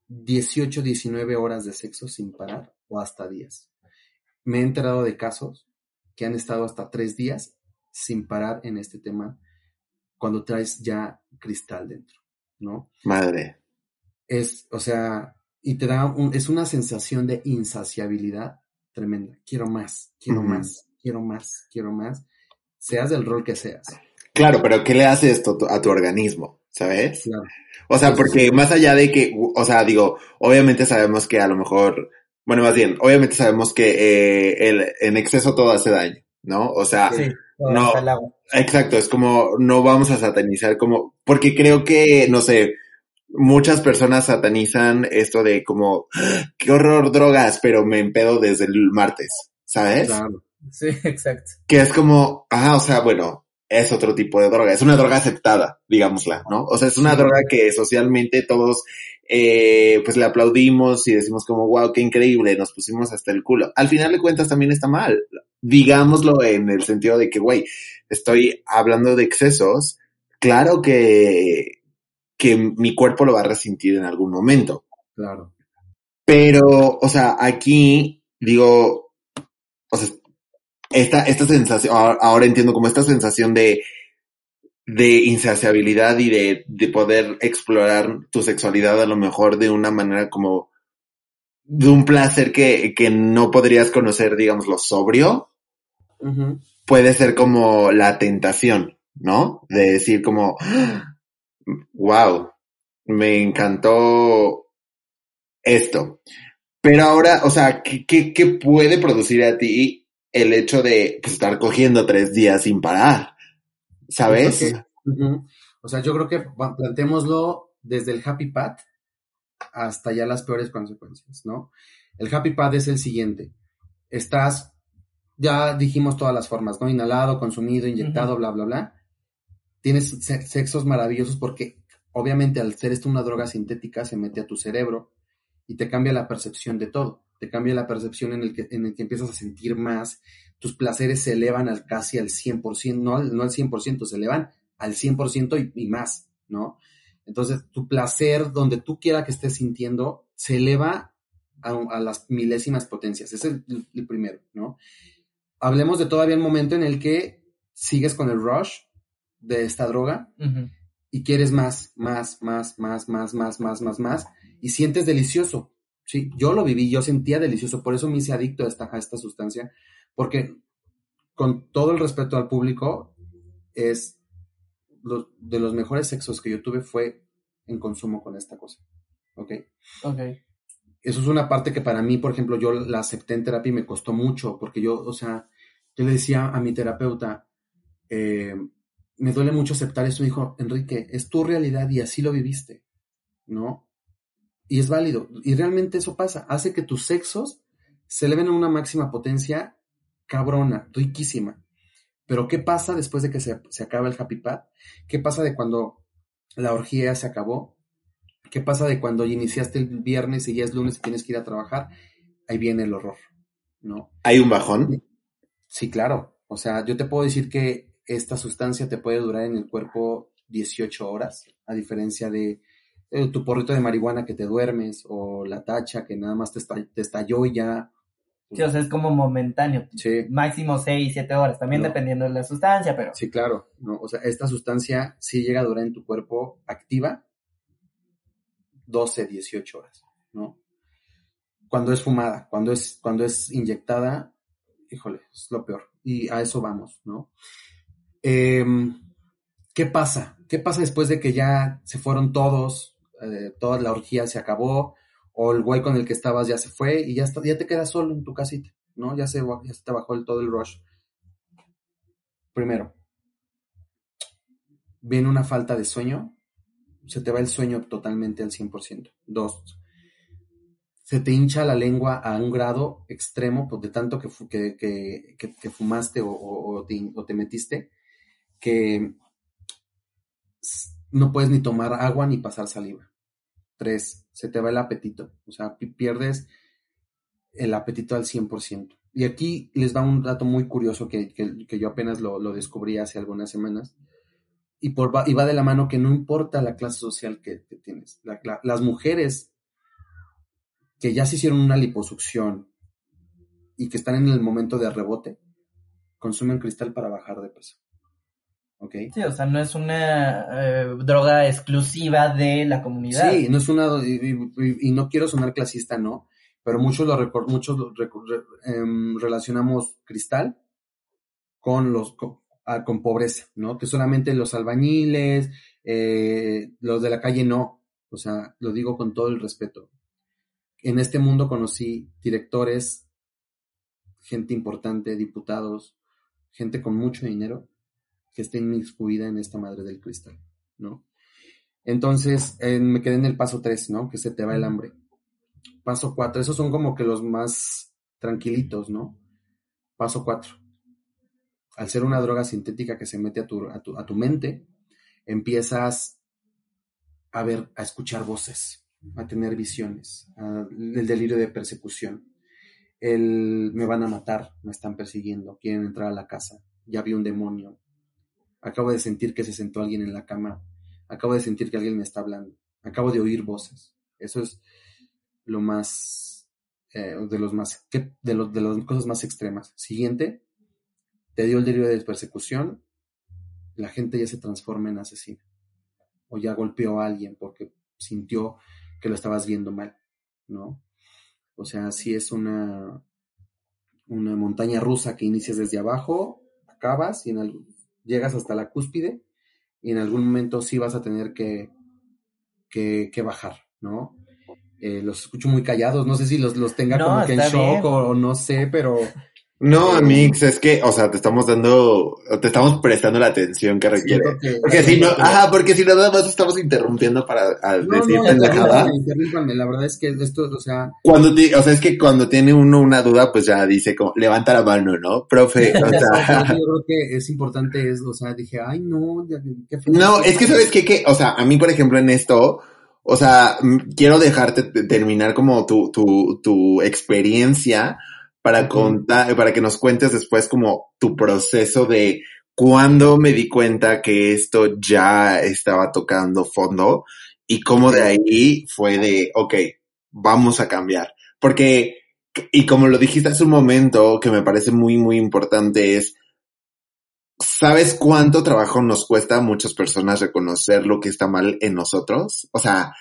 18, 19 horas de sexo sin parar o hasta días. Me he enterado de casos que han estado hasta tres días sin parar en este tema cuando traes ya cristal dentro, ¿no? Madre. Es, o sea, y te da un, es una sensación de insaciabilidad tremenda. Quiero más, quiero más, quiero más, quiero más, seas del rol que seas. Claro, pero ¿qué le hace esto a tu organismo? ¿Sabes? Claro. O sea, porque más allá de que, o sea, digo, obviamente sabemos que a lo mejor, bueno, más bien, obviamente sabemos que eh, el, en exceso todo hace daño, ¿no? O sea, no, exacto, es como, no vamos a satanizar como, porque creo que, no sé, muchas personas satanizan esto de como, qué horror drogas, pero me empedo desde el martes, ¿sabes? Claro. Sí, exacto. Que es como, ah, o sea, bueno, es otro tipo de droga, es una droga aceptada, digámosla, ¿no? O sea, es una droga que socialmente todos, eh, pues le aplaudimos y decimos como, wow, qué increíble, nos pusimos hasta el culo. Al final de cuentas también está mal, digámoslo en el sentido de que, güey, estoy hablando de excesos, claro que, que mi cuerpo lo va a resentir en algún momento. Claro. Pero, o sea, aquí digo, o sea, esta, esta sensación, ahora entiendo como esta sensación de, de insaciabilidad y de, de poder explorar tu sexualidad a lo mejor de una manera como de un placer que, que no podrías conocer, digamos, lo sobrio, puede ser como la tentación, ¿no? De decir como, wow, me encantó esto. Pero ahora, o sea, ¿qué, qué, qué puede producir a ti el hecho de pues, estar cogiendo tres días sin parar? ¿Sabes? O sea, yo creo que planteémoslo desde el happy path hasta ya las peores consecuencias, ¿no? El happy path es el siguiente. Estás, ya dijimos todas las formas, ¿no? Inhalado, consumido, inyectado, bla, bla, bla. Tienes sexos maravillosos porque obviamente al ser esto una droga sintética se mete a tu cerebro y te cambia la percepción de todo. Te cambia la percepción en el que, en el que empiezas a sentir más, tus placeres se elevan al casi al 100%, no al, no al 100%, se elevan al 100% y, y más, ¿no? Entonces, tu placer, donde tú quieras que estés sintiendo, se eleva a, las milésimas potencias. Ese es el, primero, ¿no? Hablemos de todavía el momento en el que sigues con el rush de esta droga y quieres más, más, más, más, más, más, más, más, más, y sientes delicioso. Sí, yo lo viví, yo sentía delicioso, por eso me hice adicto a esta, a esta sustancia, porque con todo el respeto al público, es de los mejores sexos que yo tuve fue en consumo con esta cosa. ¿Ok? Ok. Eso es una parte que para mí, por ejemplo, yo la acepté en terapia y me costó mucho, porque yo, o sea, yo le decía a mi terapeuta, eh, me duele mucho aceptar esto. Me dijo, Enrique, es tu realidad y así lo viviste, ¿no? Y es válido. Y realmente eso pasa. Hace que tus sexos se eleven a una máxima potencia cabrona, riquísima. Pero ¿qué pasa después de que se, se acaba el happy path? ¿Qué pasa de cuando la orgía se acabó? ¿Qué pasa de cuando iniciaste el viernes y ya es lunes y tienes que ir a trabajar? Ahí viene el horror, ¿no? ¿Hay un bajón? Sí, claro. O sea, yo te puedo decir que esta sustancia te puede durar en el cuerpo 18 horas, a diferencia de tu porrito de marihuana que te duermes o la tacha que nada más te, te estalló y ya Sí, o sea, es como momentáneo. Sí. Máximo 6, 7 horas, también No. dependiendo de la sustancia, pero... Sí, claro, ¿no? O sea, esta sustancia sí llega a durar en tu cuerpo activa 12, 18 horas, ¿no? Cuando es fumada, cuando es, cuando es inyectada, híjole, es lo peor. Y a eso vamos, ¿no? Em, ¿Qué pasa? ¿Qué pasa después de que ya se fueron todos, eh, toda la orgía se acabó, o el güey con el que estabas ya se fue y ya, está, ya te quedas solo en tu casita, ¿no? Ya se, te bajó el, todo el rush. Primero, viene una falta de sueño, se te va el sueño totalmente al 100%. Dos, se te hincha la lengua a un grado extremo pues, de tanto que, que, que, fumaste o, o- o te, o te metiste, que no puedes ni tomar agua ni pasar saliva. Tres, se te va el apetito, o sea, pi- pierdes el apetito al 100%. Y aquí les da un dato muy curioso que, que- que yo apenas lo, lo descubrí hace algunas semanas. Y, por, va- y va de la mano que no importa la clase social que, que tienes. La- la- las mujeres que ya se hicieron una liposucción y que están en el momento de rebote, consumen cristal para bajar de peso. ¿Ok? Sí, o sea, no es una eh, droga exclusiva de la comunidad. Sí, no es una. Y, y- y no quiero sonar clasista, no. Pero muchos lo recor- muchos lo recor- re- em, relacionamos cristal con los con, ah, con pobreza, ¿no? Que solamente los albañiles, eh, los de la calle no. O sea, lo digo con todo el respeto. En este mundo conocí directores, gente importante, diputados, gente con mucho dinero que está inmiscuida en esta madre del cristal, ¿no? Entonces, eh, me quedé en el paso 3, ¿no? Que se te va el hambre. Paso 4, esos son como que los más tranquilitos, ¿no? Paso 4. Al ser una droga sintética que se mete a tu, a tu, a tu mente, empiezas a ver, a escuchar voces, a tener visiones, a- el delirio de persecución. El me van a matar, me están persiguiendo, quieren entrar a la casa, ya vi un demonio, acabo de sentir que se sentó alguien en la cama, acabo de sentir que alguien me está hablando, acabo de oír voces. Eso es lo más, eh, de los más, que- de, los, de las cosas más extremas. Siguiente, te dio el delirio de persecución, la gente ya se transforma en asesina. O ya golpeó a alguien porque sintió que lo estabas viendo mal, ¿no? O sea, sí es una, una montaña rusa que inicias desde abajo, acabas y en algún- llegas hasta la cúspide y en algún momento sí vas a tener que, que, que bajar, ¿no? Eh, los escucho muy callados, no sé si los, los tenga No, como que en shock o no sé, pero No, Amix, es que, o sea, te estamos dando, te estamos prestando la atención que requiere. Porque si no, ajá, porque si nada más estamos interrumpiendo para a No, decir no, pendejada. la verdad es que esto, o sea, Cuando te- o sea, es que cuando tiene uno una duda, pues ya dice como, levanta la mano, ¿no? Profe, o yo sea. creo que es importante, es, o sea, dije, ay, no, ya- qué. No, es que sabes qué, que, o sea, a mí, por ejemplo, en esto, o sea, quiero dejarte te- terminar como tu, tu, tu experiencia para contar, para que nos cuentes después como tu proceso de cuándo me di cuenta que esto ya estaba tocando fondo y cómo de ahí fue de, ok, vamos a cambiar. Porque, y como lo dijiste hace un momento, que me parece muy, muy importante es, ¿sabes cuánto trabajo nos cuesta a muchas personas reconocer lo que está mal en nosotros? O sea,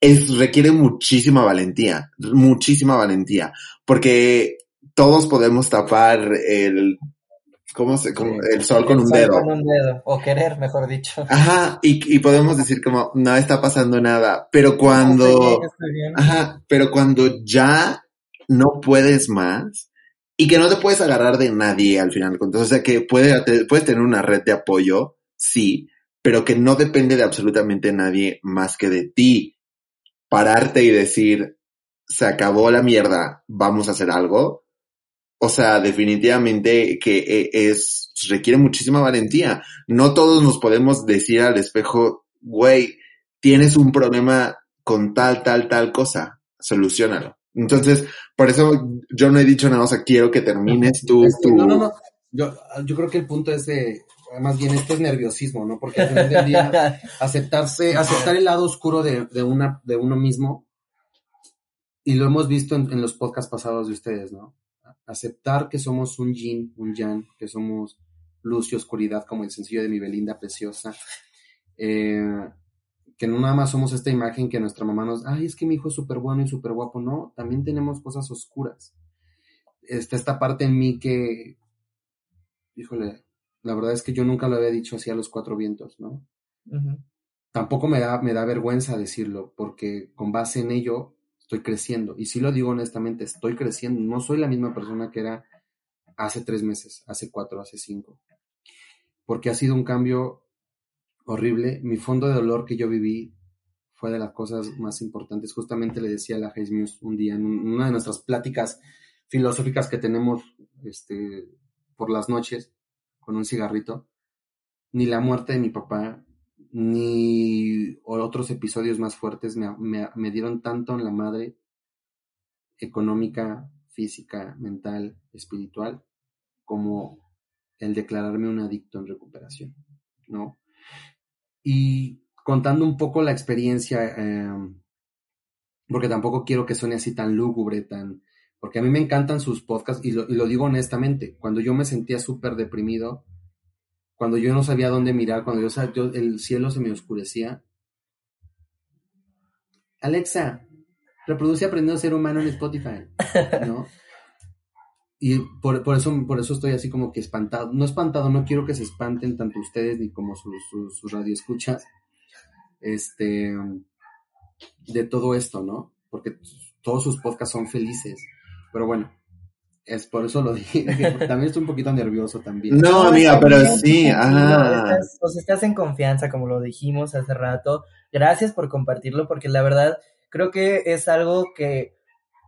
es, requiere muchísima valentía, muchísima valentía, porque todos podemos tapar el, ¿cómo se, el sol con El un sol dedo. Con un dedo, o querer, mejor dicho. Ajá, y, y podemos decir como, no está pasando nada, pero cuando. Ajá, pero cuando ya no puedes más y que no te puedes agarrar de nadie al final. Entonces, o sea, que puede, puedes tener una red de apoyo, sí, pero que no depende de absolutamente nadie más que de ti. Pararte y decir, se acabó la mierda, vamos a hacer algo. O sea, definitivamente que eh, es, requiere muchísima valentía. No todos nos podemos decir al espejo, güey, tienes un problema con tal, tal, tal cosa, solucionalo. Entonces, por eso yo no he dicho nada, o sea, quiero que termines tú, Es que tu... no, no, no. Yo, yo creo que el punto es de, más bien esto es nerviosismo, ¿no? Porque al final del día, aceptarse, aceptar el lado oscuro de, de una, de uno mismo, y lo hemos visto en, en los podcasts pasados de ustedes, ¿no? Aceptar que somos un yin, un yang, que somos luz y oscuridad, como el sencillo de mi Belinda preciosa. Eh, que no nada más somos esta imagen que nuestra mamá nos, ay, es que mi hijo es súper bueno y súper guapo, no, también tenemos cosas oscuras. Está esta parte en mí que, híjole, la verdad es que yo nunca lo había dicho así a los cuatro vientos, ¿no? Tampoco me da, me da vergüenza decirlo, porque con base en ello estoy creciendo. Y si lo digo honestamente, estoy creciendo. No soy la misma persona que era hace tres meses, hace cuatro, hace cinco. Porque ha sido un cambio horrible. Mi fondo de dolor que yo viví fue de las cosas más importantes. Justamente le decía a la Hayes Muse un día en una de nuestras pláticas filosóficas que tenemos este, por las noches con un cigarrito. Ni la muerte de mi papá, ni otros episodios más fuertes me, me dieron tanto en la madre económica, física, mental, espiritual, como el declararme un adicto en recuperación, ¿no? y contando un poco la experiencia, em, porque tampoco quiero que suene así tan lúgubre, tan... Porque a mí me encantan sus podcasts y lo, digo honestamente, cuando yo me sentía súper deprimido, cuando yo no sabía dónde mirar, cuando yo, yo, el cielo se me oscurecía. Alexa, reproduce Aprendiendo a Ser Humano en Spotify, ¿no? y por, por, eso, por eso estoy así como que espantado. No espantado, no quiero que se espanten tanto ustedes ni como sus, sus, radioescuchas. Este, de todo esto, ¿no? Porque todos sus podcasts son felices. Pero bueno, es por eso lo dije. También estoy un poquito nervioso también. No, amiga, pero sí. Ah. Estás, o sea, estás en confianza, como lo dijimos hace rato. Gracias por compartirlo, porque la verdad creo que es algo que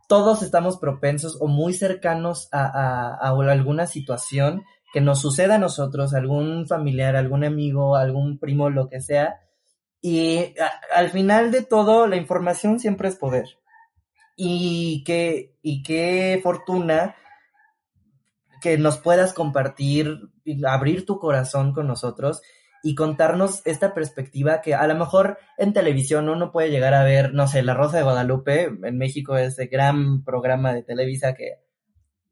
todos estamos propensos o muy cercanos a, alguna situación que nos suceda a nosotros, algún familiar, algún amigo, algún primo, lo que sea. Y al final de todo, la información siempre es poder. Y qué, y qué fortuna que nos puedas compartir, abrir tu corazón con nosotros y contarnos esta perspectiva que a lo mejor en televisión uno puede llegar a ver, no sé, La Rosa de Guadalupe, en México es el gran programa de Televisa que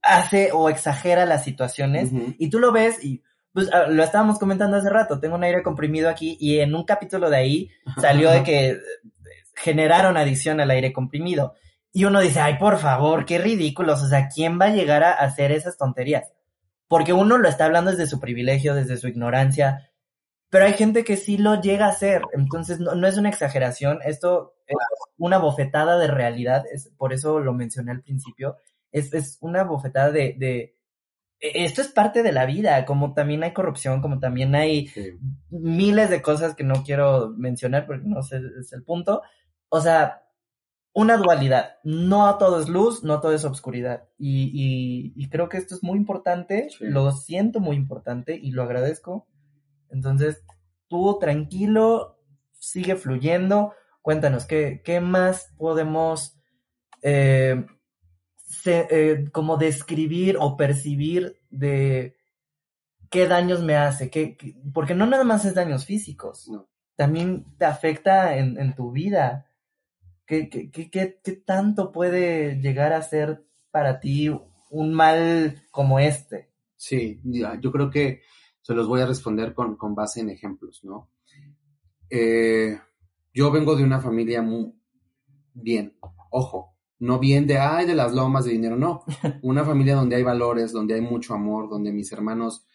hace o exagera las situaciones y tú lo ves y pues ah, lo estábamos comentando hace rato, tengo un aire comprimido aquí y en un capítulo de ahí salió de que generaron adicción al aire comprimido. Y uno dice, ay, por favor, qué ridículos, o sea, ¿quién va a llegar a hacer esas tonterías? Porque uno lo está hablando desde su privilegio, desde su ignorancia, pero hay gente que sí lo llega a hacer, entonces no, es una exageración, esto es una bofetada de realidad, es, por eso lo mencioné al principio, es, es una bofetada de, de, e, esto es parte de la vida, como también hay corrupción, como también hay miles de cosas que no quiero mencionar porque no sé, es el punto, o sea, una dualidad, no todo es luz, no todo es obscuridad, y, y, creo que esto es muy importante, lo siento muy importante y lo agradezco. Entonces, tú tranquilo, sigue fluyendo. Cuéntanos, ¿qué, qué más podemos eh, eh, como describir o percibir de qué daños me hace? ¿Qué, porque no nada más es daños físicos, también te afecta en, tu vida. ¿Qué, qué, qué, qué tanto puede llegar a ser para ti un mal como este? Sí, yo creo que se los voy a responder con, con base en ejemplos, ¿no? Eh, yo vengo de una familia muy bien, ojo, no bien de, ay, de las lomas de dinero, no, una familia donde hay valores, donde hay mucho amor, donde mis hermanos,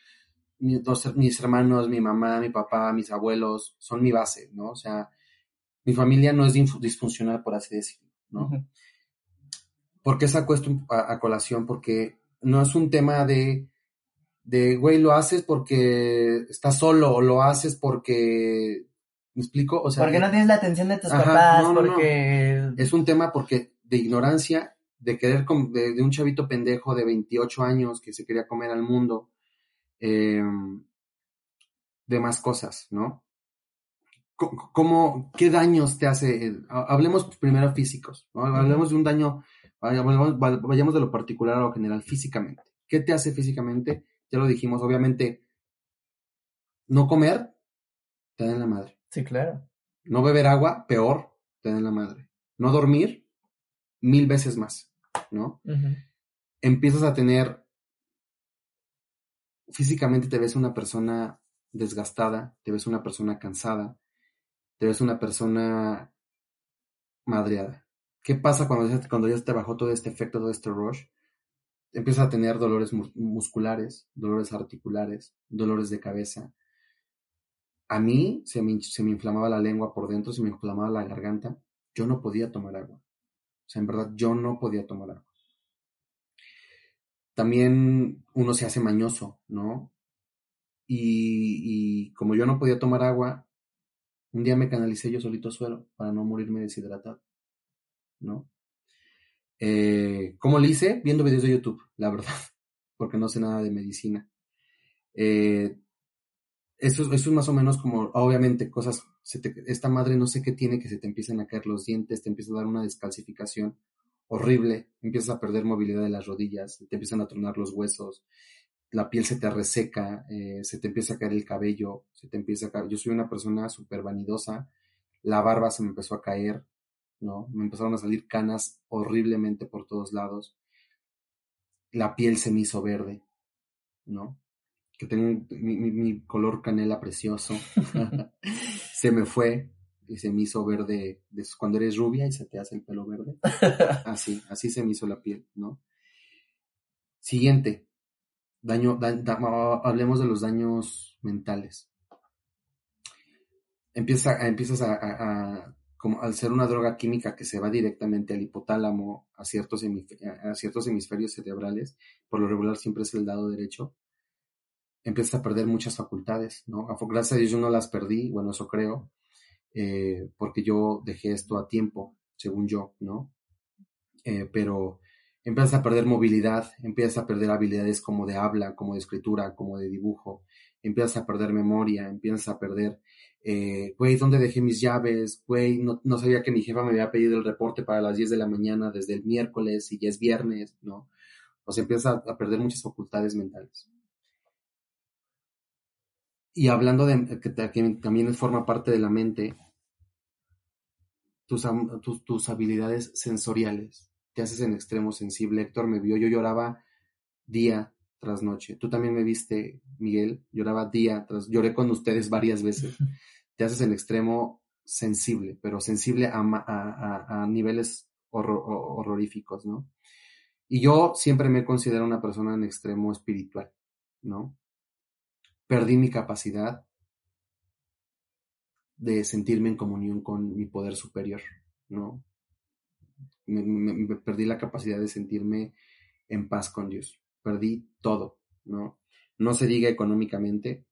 mis, mis hermanos, mi mamá, mi papá, mis abuelos, son mi base, ¿no? O sea, mi familia no es disfuncional, por así decirlo, ¿no? ¿Por qué saco esto a, colación? Porque no es un tema de de, güey, lo haces porque estás solo o lo haces porque, ¿me explico? O sea, porque no tienes la atención de tus papás, porque... Es un tema porque de ignorancia, de querer, de, de, un chavito pendejo de 28 años que se quería comer al mundo, em, de más cosas, ¿no? ¿Cómo, qué daños te hace? Hablemos primero físicos, ¿no? Hablemos de un daño, vayamos de lo particular a lo general, físicamente. ¿Qué te hace físicamente? ya lo dijimos, obviamente, no comer, te en la madre. Sí, claro. No beber agua, peor, te en la madre. No dormir, mil veces más, ¿no? empiezas a tener, físicamente te ves una persona desgastada, te ves una persona cansada, te ves una persona madreada. ¿Qué pasa cuando ya, cuando te bajó todo este efecto, todo este rush? Empiezas a tener dolores musculares, dolores articulares, dolores de cabeza. A mí se me, se me inflamaba la lengua por dentro, se me inflamaba la garganta. Yo no podía tomar agua. O sea, en verdad, yo no podía tomar agua. También uno se hace mañoso, ¿no? Y, como yo no podía tomar agua, un día me canalicé yo solito suelo para no morirme deshidratado, ¿no? Eh, ¿Cómo lo hice? Viendo videos de YouTube, la verdad, porque no sé nada de medicina. Eh, eso, es más o menos como, obviamente, cosas, esta madre no sé qué tiene que se te empiezan a caer los dientes, te empieza a dar una descalcificación horrible, empiezas a perder movilidad de las rodillas, te empiezan a tronar los huesos, la piel se te reseca, eh, se te empieza a caer el cabello, se te empieza a caer. Yo soy una persona súper vanidosa, la barba se me empezó a caer, ¿no? Me empezaron a salir canas horriblemente por todos lados. La piel se me hizo verde, ¿no? Que tengo mi, color canela precioso. se me fue y se me hizo verde cuando eres rubia y se te hace el pelo verde. Así, así se me hizo la piel, ¿no? Siguiente, Daño, hablemos de los daños mentales. Empieza, empiezas a, como al ser una droga química que se va directamente al hipotálamo, a ciertos, a ciertos hemisferios cerebrales, por lo regular siempre es el lado derecho, empiezas a perder muchas facultades, ¿no? Gracias a Dios yo no las perdí, bueno, eso creo, eh, porque yo dejé esto a tiempo, según yo, ¿no? Eh, pero empiezas a perder movilidad, empiezas a perder habilidades como de habla, como de escritura, como de dibujo, empiezas a perder memoria, empiezas a perder, eh, güey, ¿dónde dejé mis llaves? Güey, no, sabía que mi jefa me había pedido el reporte para las 10 de la mañana desde el miércoles y ya es viernes, ¿no? O sea, empiezas a, perder muchas facultades mentales. Y hablando de que también forma parte de la mente, tus, tus habilidades sensoriales te haces en extremo sensible. Héctor me vio, yo lloraba día tras noche. Tú también me viste, Miguel, lloraba día tras, lloré con ustedes varias veces. Te haces en extremo sensible, pero sensible a, a, a, niveles horroríficos, ¿no? Y yo siempre me considero una persona en extremo espiritual, ¿no? Perdí mi capacidad de sentirme en comunión con mi poder superior, ¿no? Me, perdí la capacidad de sentirme en paz con Dios. Perdí todo, ¿no? No se diga económicamente.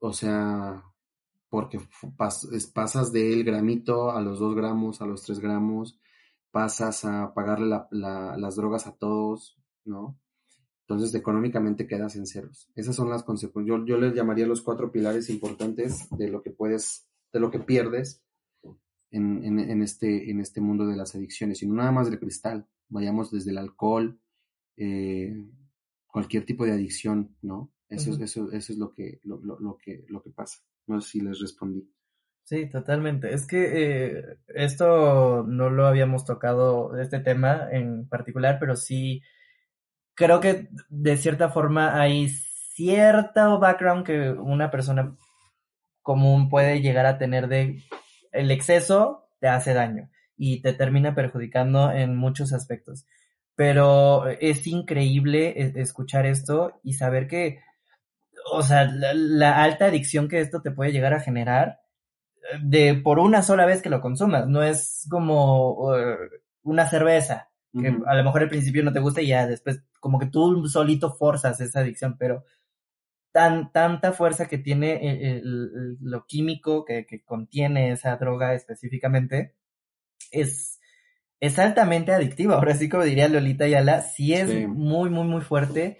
O sea, porque pasas del gramito a los dos gramos, a los tres gramos, pasas a pagarle las drogas a todos, ¿no? Entonces, económicamente quedas en ceros. Esas son las consecuencias. Yo, yo les llamaría los cuatro pilares importantes de lo que puedes, de lo que pierdes en, en, este, en este mundo de las adicciones, y no nada más del cristal, vayamos desde el alcohol, eh, cualquier tipo de adicción, ¿no? Eso, eso, eso es lo que, lo, lo, que, lo que pasa. No sé si les respondí. Sí, totalmente. Es que eh, esto no lo habíamos tocado, este tema en particular, pero sí creo que de cierta forma hay cierto background que una persona común puede llegar a tener de el exceso te hace daño y te termina perjudicando en muchos aspectos. Pero es increíble e, escuchar esto y saber que, o sea, la, alta adicción que esto te puede llegar a generar de por una sola vez que lo consumas. No es como uh, una cerveza, que a lo mejor al principio no te gusta y ya después como que tú solito forzas esa adicción, pero tan, tanta fuerza que tiene eh, lo químico que, contiene esa droga específicamente, es, es altamente adictiva. Ahora sí, como diría Lolita Ayala, sí es muy, muy, muy fuerte,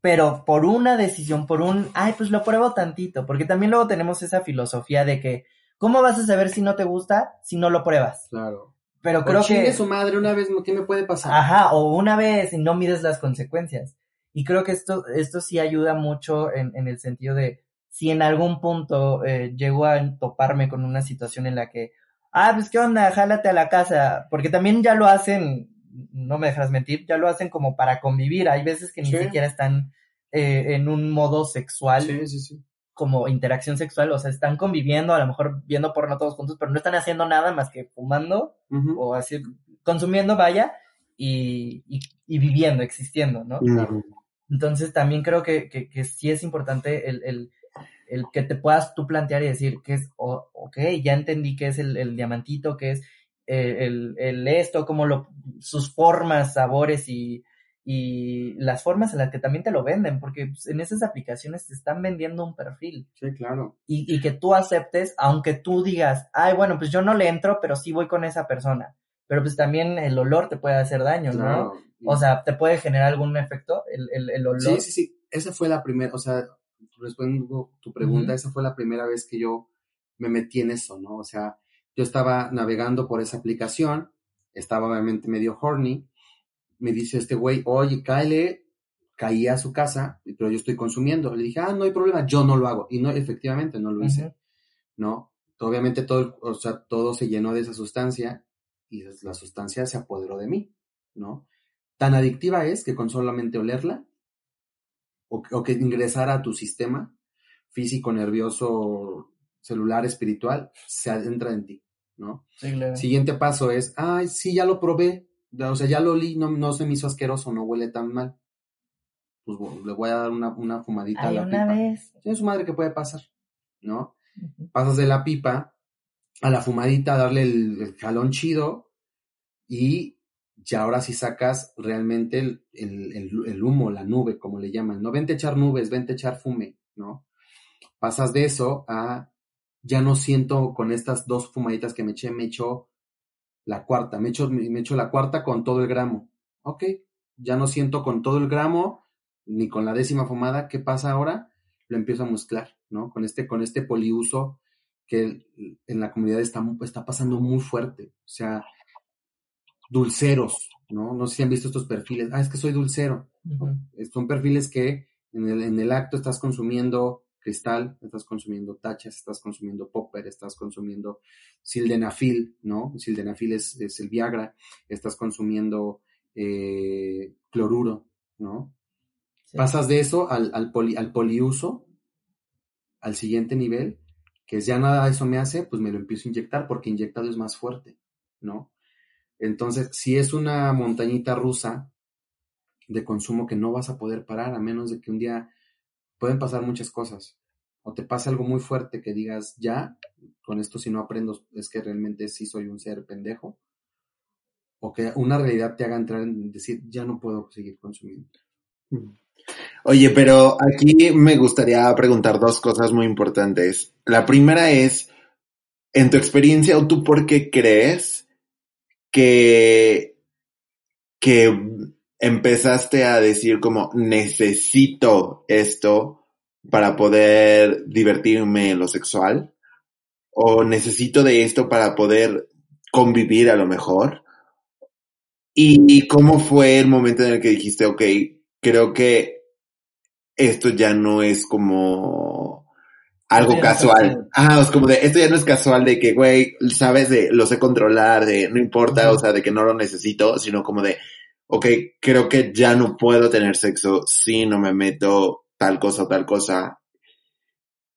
pero por una decisión, por un, ay, pues lo pruebo tantito, porque también luego tenemos esa filosofía de que, ¿cómo vas a saber si no te gusta si no lo pruebas? Claro. Pero creo que... su madre una vez, ¿qué me puede pasar? Ajá, o una vez y no mides las consecuencias. Y creo que esto, esto sí ayuda mucho en, en el sentido de si en algún punto eh, llego a toparme con una situación en la que, ah, pues qué onda, jálate a la casa, porque también ya lo hacen no me dejas mentir, ya lo hacen como para convivir. Hay veces que ni Sí. siquiera están eh, en un modo sexual, Sí, sí, sí. como interacción sexual, o sea, están conviviendo, a lo mejor viendo porno todos juntos, pero no están haciendo nada más que fumando o así, consumiendo, vaya, y, y, y viviendo, existiendo, ¿no? Ujú. Entonces también creo que, que, que sí es importante el, el, el que te puedas tú plantear y decir que es, oh, ok, ya entendí que es el, el diamantito, que es eh, el, el esto, como lo, sus formas, sabores y, y las formas en las que también te lo venden, porque pues, en esas aplicaciones te están vendiendo un perfil Sí, claro. y, y que tú aceptes, aunque tú digas, ay, bueno, pues yo no le entro, pero sí voy con esa persona. Pero pues también el olor te puede hacer daño, ¿no? O sea, te puede generar algún efecto el, el, el olor. Sí, sí, sí. Esa fue la primera, o sea, respondiendo tu pregunta, esa fue la primera vez que yo me metí en eso, ¿no? O sea, yo estaba navegando por esa aplicación, estaba obviamente medio horny, me dice este güey, oye, cáele, caí a su casa, pero yo estoy consumiendo. Le dije, ah, no hay problema, yo no lo hago. Y no, efectivamente, no lo hice. ¿no? Obviamente todo, o sea, todo se llenó de esa sustancia y la sustancia se apoderó de mí, ¿no? Tan adictiva es que con solamente olerla o, o que ingresara a tu sistema físico, nervioso, celular, espiritual, se adentra en ti, ¿no? Sí, claro. Siguiente paso es, ay, sí, ya lo probé, o sea, ya lo olí, no, no se me hizo asqueroso, no huele tan mal. Pues bueno, le voy a dar una, una fumadita a la una pipa. vez. Sí, su madre que puede pasar, ¿no? Pasas de la pipa a la fumadita, darle el, el jalón chido y ya ahora sí sacas realmente el, el- el- humo, la nube, como le llaman. No vente a echar nubes, vente a echar fume, ¿no? Pasas de eso a ya no siento con estas dos fumaditas que me eché, me echo la cuarta, me echo, me la cuarta con todo el gramo. Ok, ya no siento con todo el gramo, ni con la décima fumada. ¿Qué pasa ahora? Lo empiezo a mezclar, ¿no? Con este, con este poliuso que en la comunidad está, está pasando muy fuerte. O sea, dulceros, ¿no? No sé si han visto estos perfiles. Ah, es que soy dulcero. Son perfiles que en el, en el acto estás consumiendo cristal, estás consumiendo tachas, estás consumiendo popper, estás consumiendo sildenafil, ¿no? Sildenafil es, es el Viagra, estás consumiendo eh, cloruro, ¿no? Sí. Pasas de eso al, al, poli- al poliuso, al siguiente nivel, que es ya nada eso me hace, pues me lo empiezo a inyectar porque inyectado es más fuerte, ¿no? Entonces, si es una montañita rusa de consumo que no vas a poder parar, a menos de que un día pueden pasar muchas cosas. O te pasa algo muy fuerte que digas, ya, con esto si no aprendo es que realmente sí soy un ser pendejo. O que una realidad te haga entrar en decir, ya no puedo seguir consumiendo. Oye, pero aquí me gustaría preguntar dos cosas muy importantes. La primera es, en tu experiencia o tú por qué crees que, que empezaste a decir como necesito esto para poder divertirme en lo sexual? ¿O necesito de esto para poder convivir a lo mejor? ¿Y, y cómo fue el momento en el que dijiste, ok, creo que esto ya no es como algo es casual. Ah, es como de, esto ya no es casual de que, güey, sabes, de, lo sé controlar, de, no importa, o sea, de que no lo necesito, sino como de, ok, creo que ya no puedo tener sexo si no me meto tal cosa o tal cosa.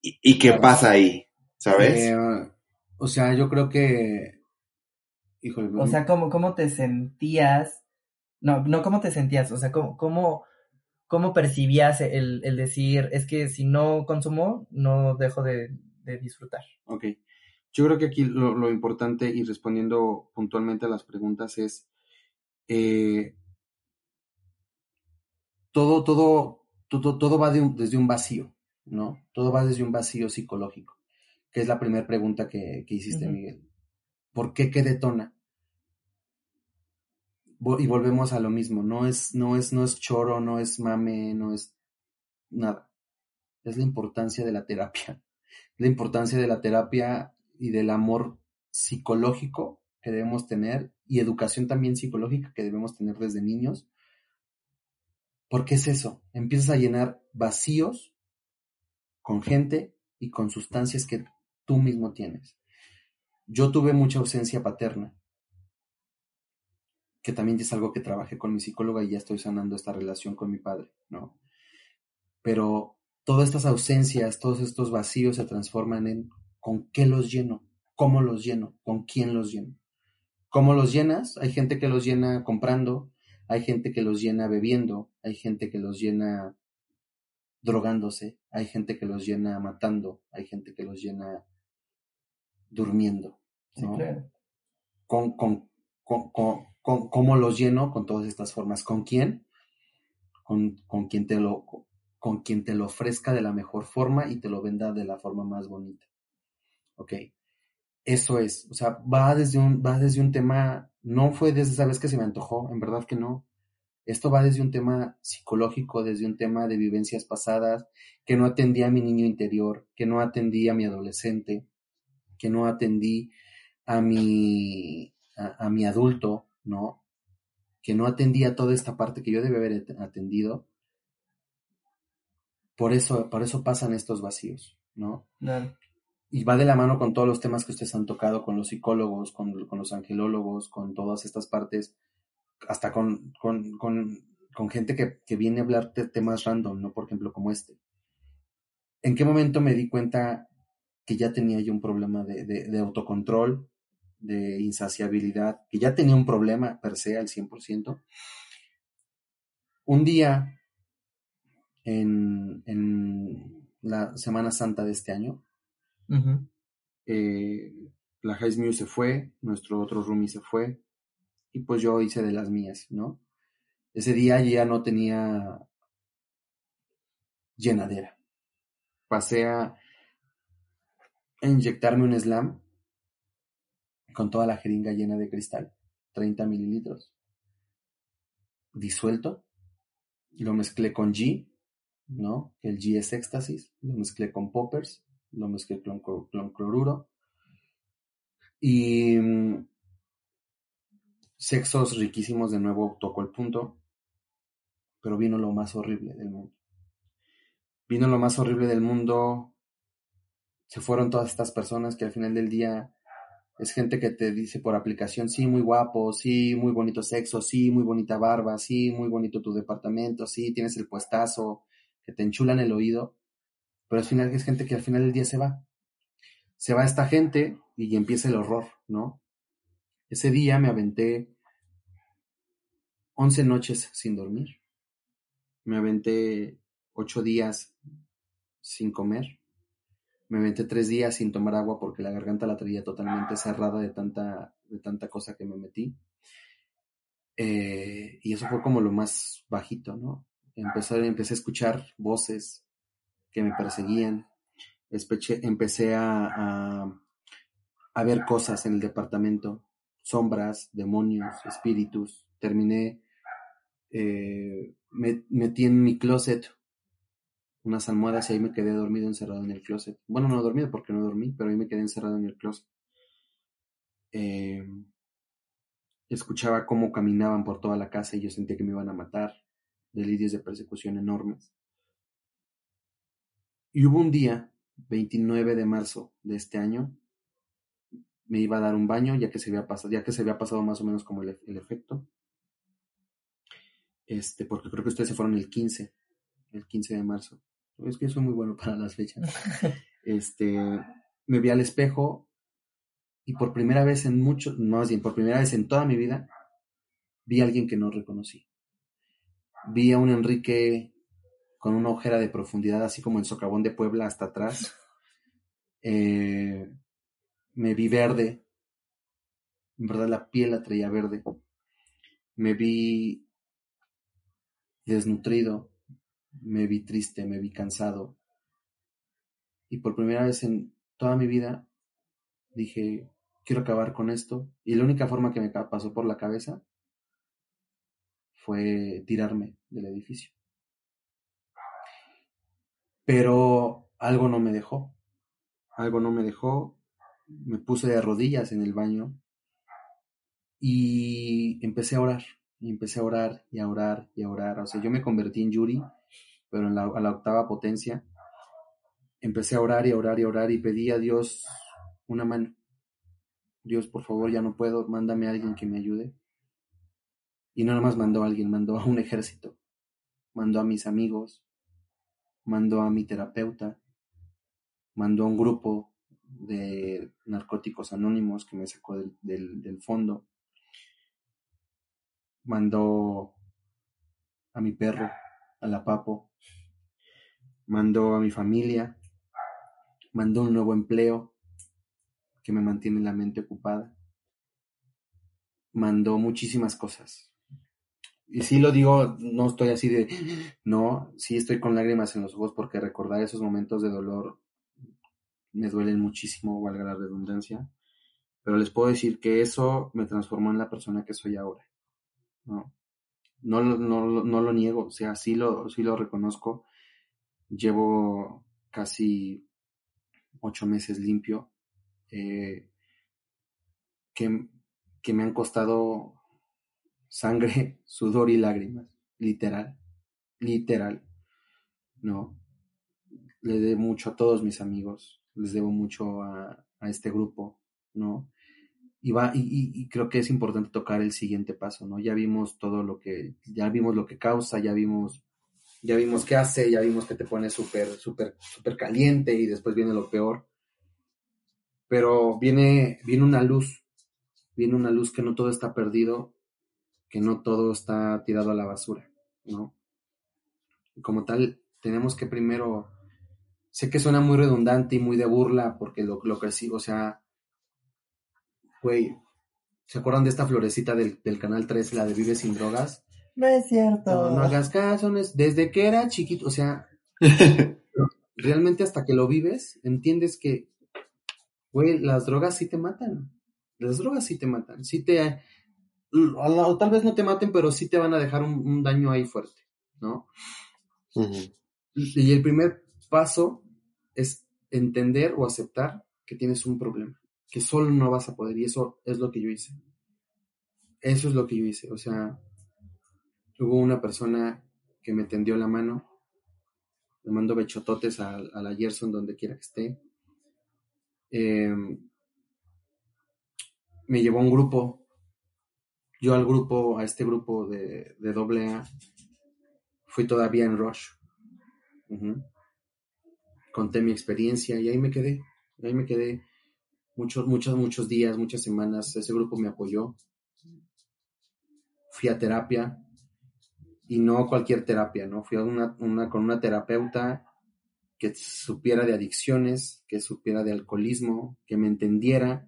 ¿Y, y qué pasa ahí? ¿Sabes? Eh, o sea, yo creo que. Híjole, O sea, ¿cómo, cómo te sentías? No, no cómo te sentías, o sea, cómo, cómo, cómo percibías el, el decir, es que si no consumo, no dejo de, de disfrutar. Ok. Yo creo que aquí lo, lo importante y respondiendo puntualmente a las preguntas es eh, todo, todo, todo, todo va de un- desde un vacío, ¿no? Todo va desde un vacío psicológico, que es la primera pregunta que, que hiciste. Miguel. ¿Por qué qué detona? Y volvemos a lo mismo, no es, no es, no es choro, no es mame, no es nada. Es la importancia de la terapia. La importancia de la terapia y del amor psicológico que debemos tener y educación también psicológica que debemos tener desde niños. Porque es eso, empiezas a llenar vacíos con gente y con sustancias que tú mismo tienes. Yo tuve mucha ausencia paterna. Que también es algo que trabajé con mi psicóloga y ya estoy sanando esta relación con mi padre, ¿no? Pero todas estas ausencias, todos estos vacíos se transforman en ¿con qué los lleno? ¿Cómo los lleno? ¿Con quién los lleno? ¿Cómo los llenas? Hay gente que los llena comprando, hay gente que los llena bebiendo, hay gente que los llena drogándose, hay gente que los llena matando, hay gente que los llena durmiendo. ¿no? con, con, con, con, ¿Cómo los lleno? Con todas estas formas. ¿Con quién? Con, con, quien te lo, con quien te lo ofrezca de la mejor forma y te lo venda de la forma más bonita. Ok. Eso es. O sea, va desde un, va desde un tema, no fue desde esa vez que se me antojó, en verdad que no. Esto va desde un tema psicológico, desde un tema de vivencias pasadas, que no atendí a mi niño interior, que no atendí a mi adolescente, que no atendí a mi, a, mi adulto, ¿no? Que no atendía toda esta parte que yo debe haber atendido. Por eso, por eso pasan estos vacíos, ¿no? Y va de la mano con todos los temas que ustedes han tocado, con los psicólogos, con, los angelólogos, con todas estas partes, hasta con, con, con, gente que, que, viene a hablar de temas random, ¿no? Por ejemplo, como este. ¿En qué momento me di cuenta que ya tenía yo un problema de, de autocontrol, de insaciabilidad, que ya tenía un problema per se al 100%. Un día, en, la Semana Santa de este año, eh, la High se fue, nuestro otro roomie se fue, y pues yo hice de las mías, ¿no? Ese día ya no tenía llenadera. Pasé a inyectarme un slam con toda la jeringa llena de cristal, 30 mililitros, disuelto, lo mezclé con G, ¿no? El G es éxtasis, lo mezclé con poppers, lo mezclé con, cloruro, y mm, sexos riquísimos de nuevo tocó el punto, pero vino lo más horrible del mundo. Vino lo más horrible del mundo, se fueron todas estas personas que al final del día es gente que te dice por aplicación, sí, muy guapo, sí, muy bonito sexo, sí, muy bonita barba, sí, muy bonito tu departamento, sí, tienes el puestazo, que te enchulan el oído, pero al final es gente que al final del día se va. Se va esta gente y empieza el horror, ¿no? Ese día me aventé 11 noches sin dormir. Me aventé 8 días sin comer me metí tres días sin tomar agua porque la garganta la traía totalmente cerrada de tanta, de tanta cosa que me metí. Eh, y eso fue como lo más bajito, ¿no? Empecé, empecé a escuchar voces que me perseguían. empecé a, a, ver cosas en el departamento, sombras, demonios, espíritus. Terminé, eh, me metí en mi closet unas almohadas y ahí me quedé dormido encerrado en el closet. Bueno, no dormido porque no dormí, pero ahí me quedé encerrado en el closet. Eh, escuchaba cómo caminaban por toda la casa y yo sentía que me iban a matar. Delirios de persecución enormes. Y hubo un día, 29 de marzo de este año, me iba a dar un baño ya que se había pasado, ya que se había pasado más o menos como el, el efecto. Este, porque creo que ustedes se fueron el 15, el 15 de marzo es que soy muy bueno para las fechas. Este, me vi al espejo y por primera vez en mucho, más bien por primera vez en toda mi vida, vi a alguien que no reconocí. Vi a un Enrique con una ojera de profundidad, así como el socavón de Puebla hasta atrás. Eh, me vi verde. En verdad la piel la traía verde. Me vi desnutrido me vi triste, me vi cansado. Y por primera vez en toda mi vida dije, quiero acabar con esto. Y la única forma que me pasó por la cabeza fue tirarme del edificio. Pero algo no me dejó. Algo no me dejó. Me puse de rodillas en el baño y empecé a orar. Y empecé a orar y a orar y a orar. O sea, yo me convertí en Yuri pero en la, a la octava potencia, empecé a orar y a orar y a orar y pedí a Dios una mano. Dios, por favor, ya no puedo, mándame a alguien que me ayude. Y no nomás mandó a alguien, mandó a un ejército, mandó a mis amigos, mandó a mi terapeuta, mandó a un grupo de narcóticos anónimos que me sacó del, del, del fondo, mandó a mi perro, a la papo, mandó a mi familia, mandó un nuevo empleo que me mantiene la mente ocupada, mandó muchísimas cosas. Y sí lo digo, no estoy así de, no, sí estoy con lágrimas en los ojos porque recordar esos momentos de dolor me duelen muchísimo, valga la redundancia, pero les puedo decir que eso me transformó en la persona que soy ahora. No, no, no, no lo niego, o sea, sí lo, sí lo reconozco. Llevo casi ocho meses limpio, eh, que, que me han costado sangre, sudor y lágrimas, literal, literal, ¿no? Le debo mucho a todos mis amigos, les debo mucho a, a este grupo, ¿no? Y, va, y, y, creo que es importante tocar el siguiente paso, ¿no? Ya vimos todo lo que, ya vimos lo que causa, ya vimos, ya vimos qué hace, ya vimos que te pone súper, súper, súper caliente y después viene lo peor. Pero viene, viene una luz, viene una luz que no todo está perdido que no todo está tirado a la basura, ¿no? Como tal, tenemos que primero, sé que suena muy redundante y muy de burla, porque lo, lo que sí, o sea, güey, ¿se acuerdan de esta florecita del, del Canal 3, la de Vive sin drogas? No es cierto. No, no hagas caso, desde que era chiquito, o sea, realmente hasta que lo vives, entiendes que, güey, las drogas sí te matan. Las drogas sí te matan, sí te, o tal vez no te maten, pero sí te van a dejar un, un daño ahí fuerte, ¿no? Uh -huh. Y el primer paso es entender o aceptar que tienes un problema, que solo no vas a poder, y eso es lo que yo hice. Eso es lo que yo hice, o sea, hubo una persona que me tendió la mano, le mando bechototes a, a la Gerson donde quiera que esté. Eh, me llevó a un grupo yo al grupo, a este grupo de, de AA, fui todavía en Rush. Conté mi experiencia y ahí me quedé. Ahí me quedé muchos, muchos, muchos días, muchas semanas. Ese grupo me apoyó. Fui a terapia y no cualquier terapia, ¿no? Fui a una, una, con una terapeuta que supiera de adicciones, que supiera de alcoholismo, que me entendiera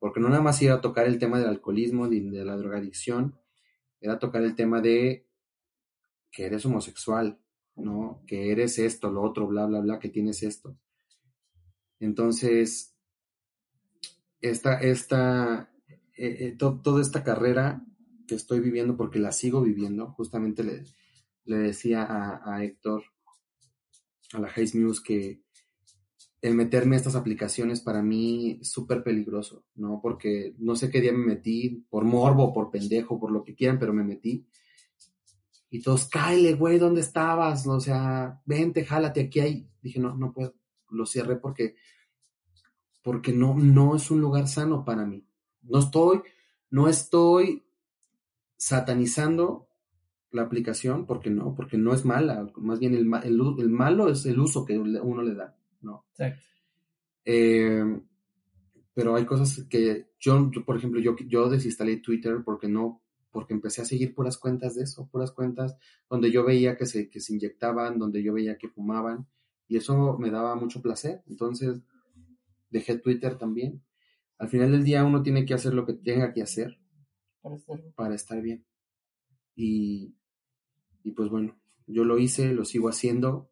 porque no nada más iba a tocar el tema del alcoholismo, de, de la drogadicción, era tocar el tema de que eres homosexual, ¿no? Que eres esto, lo otro, bla, bla, bla, que tienes esto. Entonces, esta, esta, eh, eh, to, toda esta carrera que estoy viviendo, porque la sigo viviendo, justamente le, le decía a, a, Héctor, a la Hayes News, que el meterme a estas aplicaciones para mí es súper peligroso, ¿no? Porque no sé qué día me metí, por morbo, por pendejo, por lo que quieran, pero me metí. Y todos, cáele, güey, ¿dónde estabas? O sea, vente, jálate, aquí hay. Dije, no, no puedo. Lo cerré porque, porque no, no es un lugar sano para mí. No estoy, no estoy satanizando la aplicación, porque no, porque no es mala. Más bien el, el, el malo es el uso que uno le da. ¿no? Exacto. Eh, pero hay cosas que yo, yo, por ejemplo, yo, yo desinstalé Twitter porque no, porque empecé a seguir puras cuentas de eso, puras cuentas donde yo veía que se, que se inyectaban, donde yo veía que fumaban, y eso me daba mucho placer. Entonces, dejé Twitter también. Al final del día uno tiene que hacer lo que tenga que hacer para estar bien. para estar bien. Y, y pues bueno, yo lo hice, lo sigo haciendo,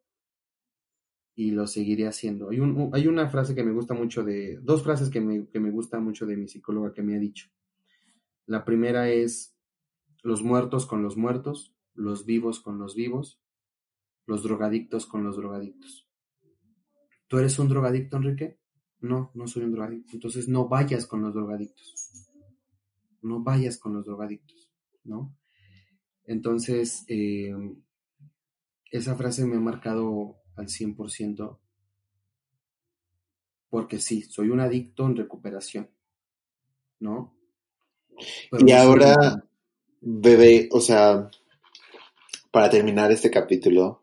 y lo seguiré haciendo. Hay, un, hay una frase que me gusta mucho de, dos frases que me, que me gusta mucho de mi psicóloga que me ha dicho. La primera es, los muertos con los muertos, los vivos con los vivos, los drogadictos con los drogadictos. ¿Tú eres un drogadicto, Enrique? No, no soy un drogadicto. Entonces no vayas con los drogadictos. No vayas con los drogadictos, ¿no? Entonces, eh, esa frase me ha marcado al 100%, porque sí, soy un adicto en recuperación, ¿no? Pero y ahora, bebé, o sea, para terminar este capítulo,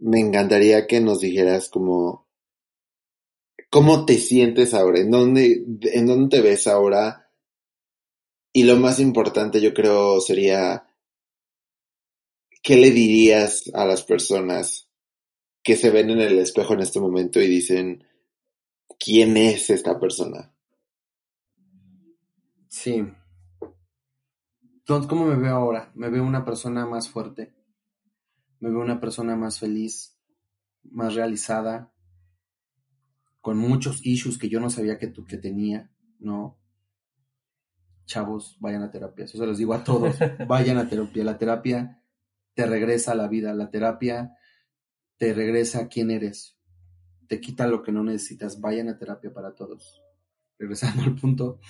me encantaría que nos dijeras como, ¿cómo te sientes ahora? ¿En dónde, en dónde te ves ahora? Y lo más importante yo creo sería, ¿qué le dirías a las personas que se ven en el espejo en este momento y dicen, ¿quién es esta persona? Sí. Entonces, ¿cómo me veo ahora? Me veo una persona más fuerte. Me veo una persona más feliz, más realizada, con muchos issues que yo no sabía que, que tenía, ¿no? Chavos, vayan a terapia. Eso se los digo a todos. Vayan a terapia. La terapia te regresa a la vida. La terapia te regresa a quién eres. Te quita lo que no necesitas. Vayan a terapia para todos. Regresando al punto,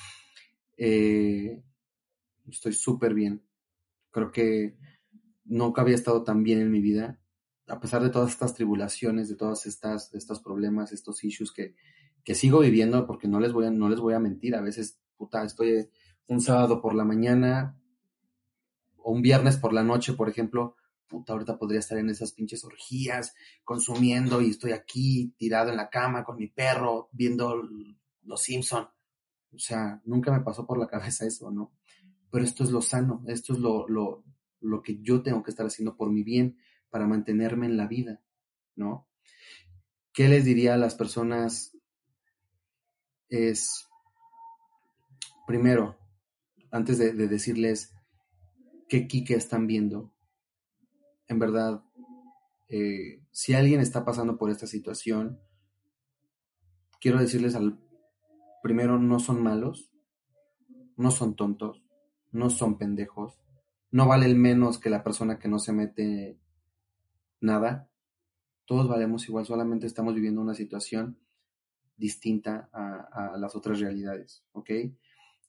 eh, estoy súper bien. Creo que nunca había estado tan bien en mi vida, a pesar de todas estas tribulaciones, de todos estas, estos problemas, estos issues que, que sigo viviendo, porque no les voy a, no les voy a mentir, a veces, puta, estoy un sábado por la mañana o un viernes por la noche, por ejemplo, puta, ahorita podría estar en esas pinches orgías, consumiendo y estoy aquí tirado en la cama con mi perro, viendo Los Simpson. O sea, nunca me pasó por la cabeza eso, ¿no? Pero esto es lo sano, esto es lo, lo, lo que yo tengo que estar haciendo por mi bien para mantenerme en la vida, ¿no? ¿Qué les diría a las personas? Es, primero, antes de, de decirles qué Kike están viendo, en verdad, eh, si alguien está pasando por esta situación, quiero decirles al primero, no son malos, no son tontos, no son pendejos, no vale el menos que la persona que no se mete nada. Todos valemos igual, solamente estamos viviendo una situación distinta a, las otras realidades, ¿ok?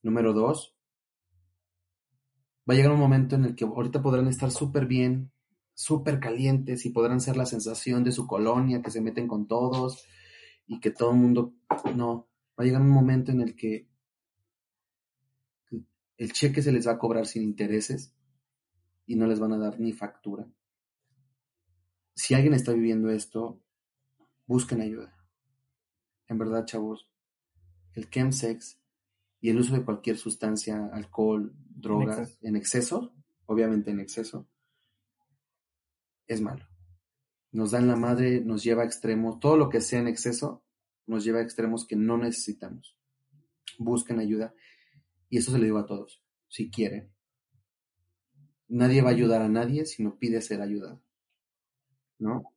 Número dos, va a llegar un momento en el que ahorita podrán estar súper bien, súper calientes y podrán ser la sensación de su colonia, que se meten con todos y que todo el mundo, no, va a llegar un momento en el que el cheque se les va a cobrar sin intereses y no les van a dar ni factura. Si alguien está viviendo esto, busquen ayuda. En verdad, chavos, el chemsex y el uso de cualquier sustancia, alcohol, drogas, en exceso, obviamente en exceso, es malo. Nos da en la madre, nos lleva a extremos, todo lo que sea en exceso nos lleva a extremos que no necesitamos. Busquen ayuda. Y eso se lo digo a todos, si quieren. Nadie va a ayudar a nadie si no pide ser ayudado. ¿No?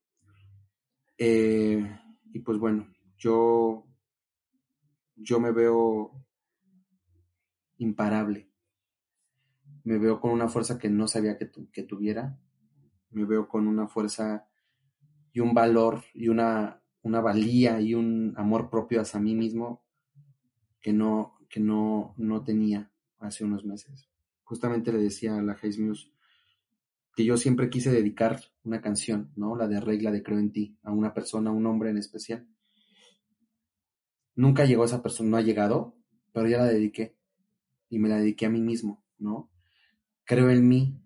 Eh, y pues bueno, yo, yo me veo imparable. Me veo con una fuerza que no sabía que, que tuviera me veo con una fuerza y un valor y una, una valía y un amor propio hacia mí mismo que no, que no, no tenía hace unos meses. Justamente le decía a la Haze Muse que yo siempre quise dedicar una canción, ¿no? La de Regla de Creo en ti, a una persona, a un hombre en especial. Nunca llegó esa persona, no ha llegado, pero ya la dediqué. Y me la dediqué a mí mismo, ¿no? Creo en mí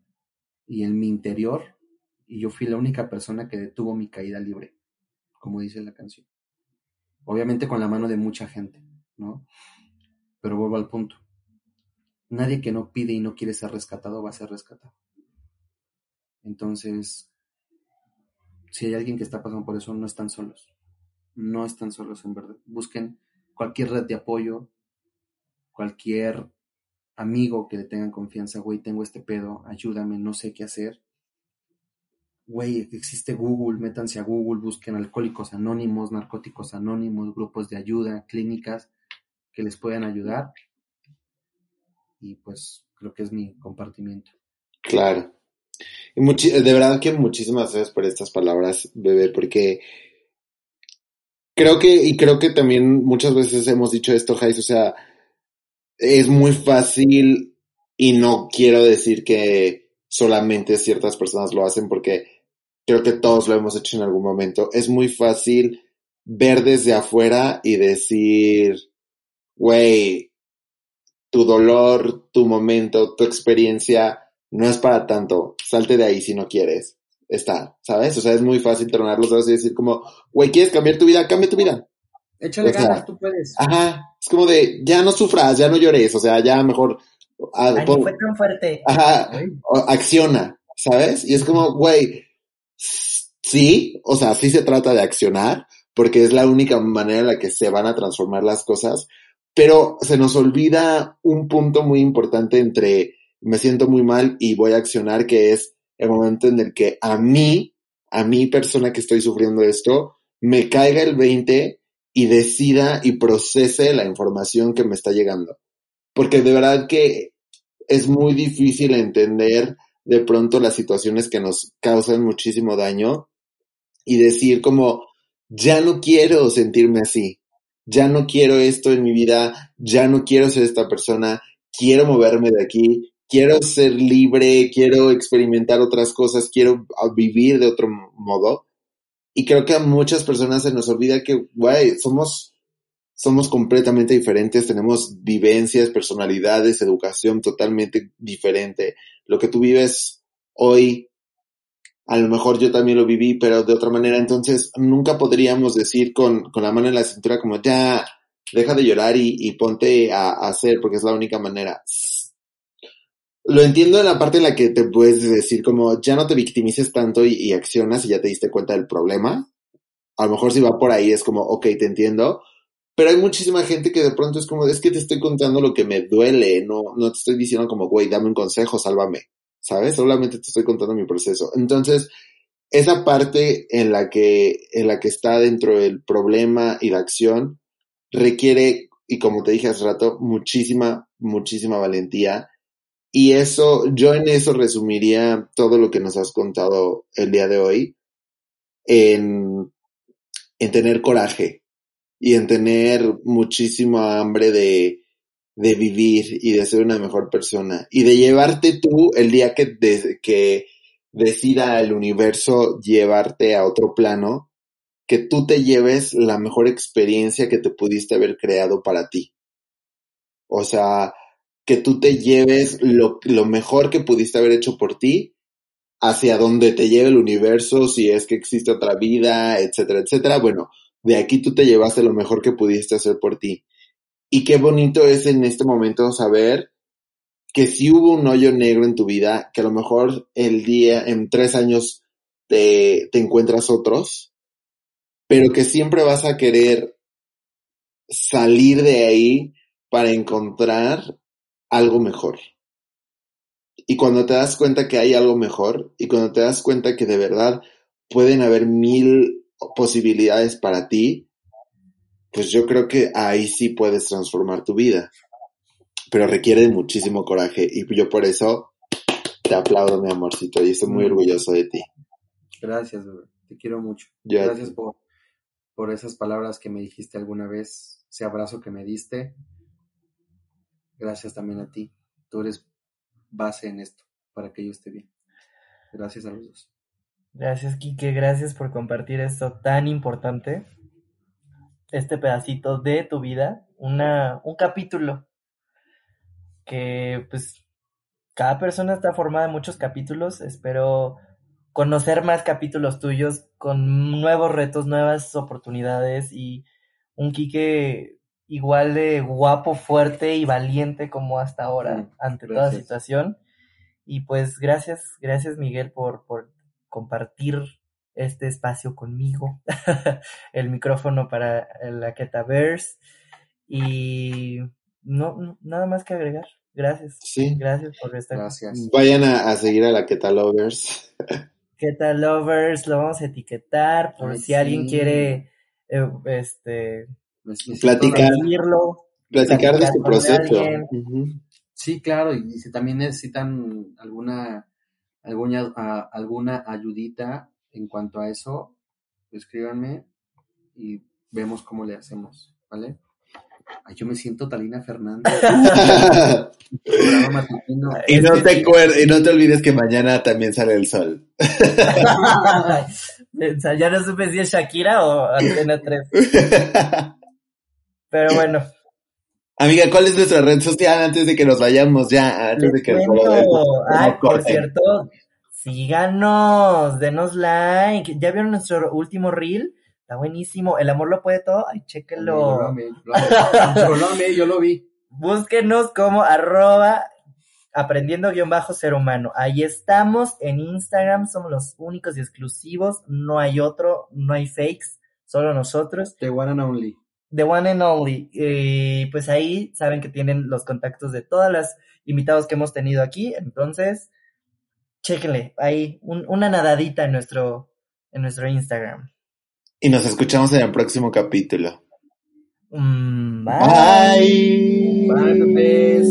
y en mi interior y yo fui la única persona que detuvo mi caída libre, como dice la canción. Obviamente con la mano de mucha gente, ¿no? Pero vuelvo al punto. Nadie que no pide y no quiere ser rescatado va a ser rescatado. Entonces, si hay alguien que está pasando por eso, no están solos. No están solos, en verdad. Busquen cualquier red de apoyo, cualquier amigo que le tengan confianza, güey, tengo este pedo, ayúdame, no sé qué hacer güey, existe Google, métanse a Google, busquen alcohólicos anónimos, narcóticos anónimos, grupos de ayuda, clínicas que les puedan ayudar. Y pues creo que es mi compartimiento. Claro. Y de verdad que muchísimas gracias por estas palabras, bebé, porque creo que, y creo que también muchas veces hemos dicho esto, Jais, o sea, es muy fácil y no quiero decir que solamente ciertas personas lo hacen porque creo que todos lo hemos hecho en algún momento. Es muy fácil ver desde afuera y decir, güey, tu dolor, tu momento, tu experiencia no es para tanto, salte de ahí si no quieres. Está, ¿sabes? O sea, es muy fácil tronar los dedos y decir como, güey, ¿quieres cambiar tu vida? Cambia tu vida. Échale O sea, ganas, tú puedes. Ajá, es como de, ya no sufras, ya no llores, o sea, ya mejor, ah, Ay, pon- fue tan fuerte. ajá, o- acciona, ¿sabes? Y es como, güey, sí, o sea, sí se trata de accionar, porque es la única manera en la que se van a transformar las cosas, pero se nos olvida un punto muy importante entre me siento muy mal y voy a accionar, que es el momento en el que a mí, a mi persona que estoy sufriendo esto, me caiga el 20 y decida y procese la información que me está llegando. Porque de verdad que es muy difícil entender de pronto las situaciones que nos causan muchísimo daño y decir como, ya no quiero sentirme así, ya no quiero esto en mi vida, ya no quiero ser esta persona, quiero moverme de aquí, quiero ser libre, quiero experimentar otras cosas, quiero ah, vivir de otro modo. Y creo que a muchas personas se nos olvida que, güey, somos, somos completamente diferentes, tenemos vivencias, personalidades, educación totalmente diferente. Lo que tú vives hoy, a lo mejor yo también lo viví, pero de otra manera. Entonces, nunca podríamos decir con, con la mano en la cintura como, ya, deja de llorar y, y ponte a, a hacer, porque es la única manera. Lo entiendo en la parte en la que te puedes decir como, ya no te victimices tanto y, y accionas y ya te diste cuenta del problema. A lo mejor si va por ahí es como, ok, te entiendo. Pero hay muchísima gente que de pronto es como, es que te estoy contando lo que me duele, no, no te estoy diciendo como, güey, dame un consejo, sálvame, ¿sabes? Solamente te estoy contando mi proceso. Entonces, esa parte en la que, en la que está dentro del problema y la acción requiere, y como te dije hace rato, muchísima, muchísima valentía. Y eso, yo en eso resumiría todo lo que nos has contado el día de hoy en, en tener coraje y en tener muchísima hambre de, de vivir y de ser una mejor persona y de llevarte tú el día que, que decida el universo llevarte a otro plano, que tú te lleves la mejor experiencia que te pudiste haber creado para ti. O sea, que tú te lleves lo, lo mejor que pudiste haber hecho por ti hacia donde te lleve el universo, si es que existe otra vida, etcétera, etcétera. Bueno, de aquí tú te llevaste lo mejor que pudiste hacer por ti. Y qué bonito es en este momento saber que si hubo un hoyo negro en tu vida, que a lo mejor el día, en tres años, te, te encuentras otros, pero que siempre vas a querer salir de ahí para encontrar algo mejor. Y cuando te das cuenta que hay algo mejor y cuando te das cuenta que de verdad pueden haber mil posibilidades para ti, pues yo creo que ahí sí puedes transformar tu vida. Pero requiere de muchísimo coraje y yo por eso te aplaudo, mi amorcito, y estoy muy orgulloso de ti. Gracias. Te quiero mucho. Gracias por esas palabras que me dijiste alguna vez, ese abrazo que me diste. Gracias también a ti. Tú eres base en esto para que yo esté bien. Gracias a los dos. Gracias, Quique, gracias por compartir esto tan importante. Este pedacito de tu vida, una, un capítulo que pues cada persona está formada en muchos capítulos. Espero conocer más capítulos tuyos con nuevos retos, nuevas oportunidades y un Quique igual de guapo, fuerte y valiente como hasta ahora ante toda gracias. situación. Y pues gracias, gracias Miguel por, por compartir este espacio conmigo, el micrófono para la Ketaverse y no, no- nada más que agregar. Gracias, Sí. gracias por estar. Gracias. Vayan a, a seguir a la Queta Lovers. Keta Lovers, lo vamos a etiquetar por Ay, si alguien sí. quiere este este Platicar. Platicar de con proceso. Sí, claro, y si también necesitan alguna, alguna, a- alguna ayudita en cuanto a eso, escríbanme y vemos cómo le hacemos, ¿vale? Ay, yo me siento Talina Fernández. y, no te y no te olvides que mañana también sale el sol. Ya no supe si es Shakira o Antena 3. Pero bueno, Amiga, ¿cuál es nuestra red social antes de que nos vayamos ya? Antes de que nos cuento. Ay, por cierto, síganos, denos like. ¿Ya vieron nuestro último reel? Está buenísimo. El amor lo puede todo. Ay, Yo lo chéquenlo. amé, lo amé. Yo lo amé, yo lo vi. Búsquenos como arroba aprendiendo guion bajo ser humano. Ahí estamos en Instagram, somos los únicos y exclusivos. No hay otro, no hay fakes, solo nosotros. The one and only. The one and only. Y pues ahí saben que tienen los contactos de todas las invitados que hemos tenido aquí. Entonces, chéquenle ahí un- una nadadita en nuestro, en nuestro Instagram. Y nos escuchamos en el próximo capítulo. Mm, Bye. Bye, bebés.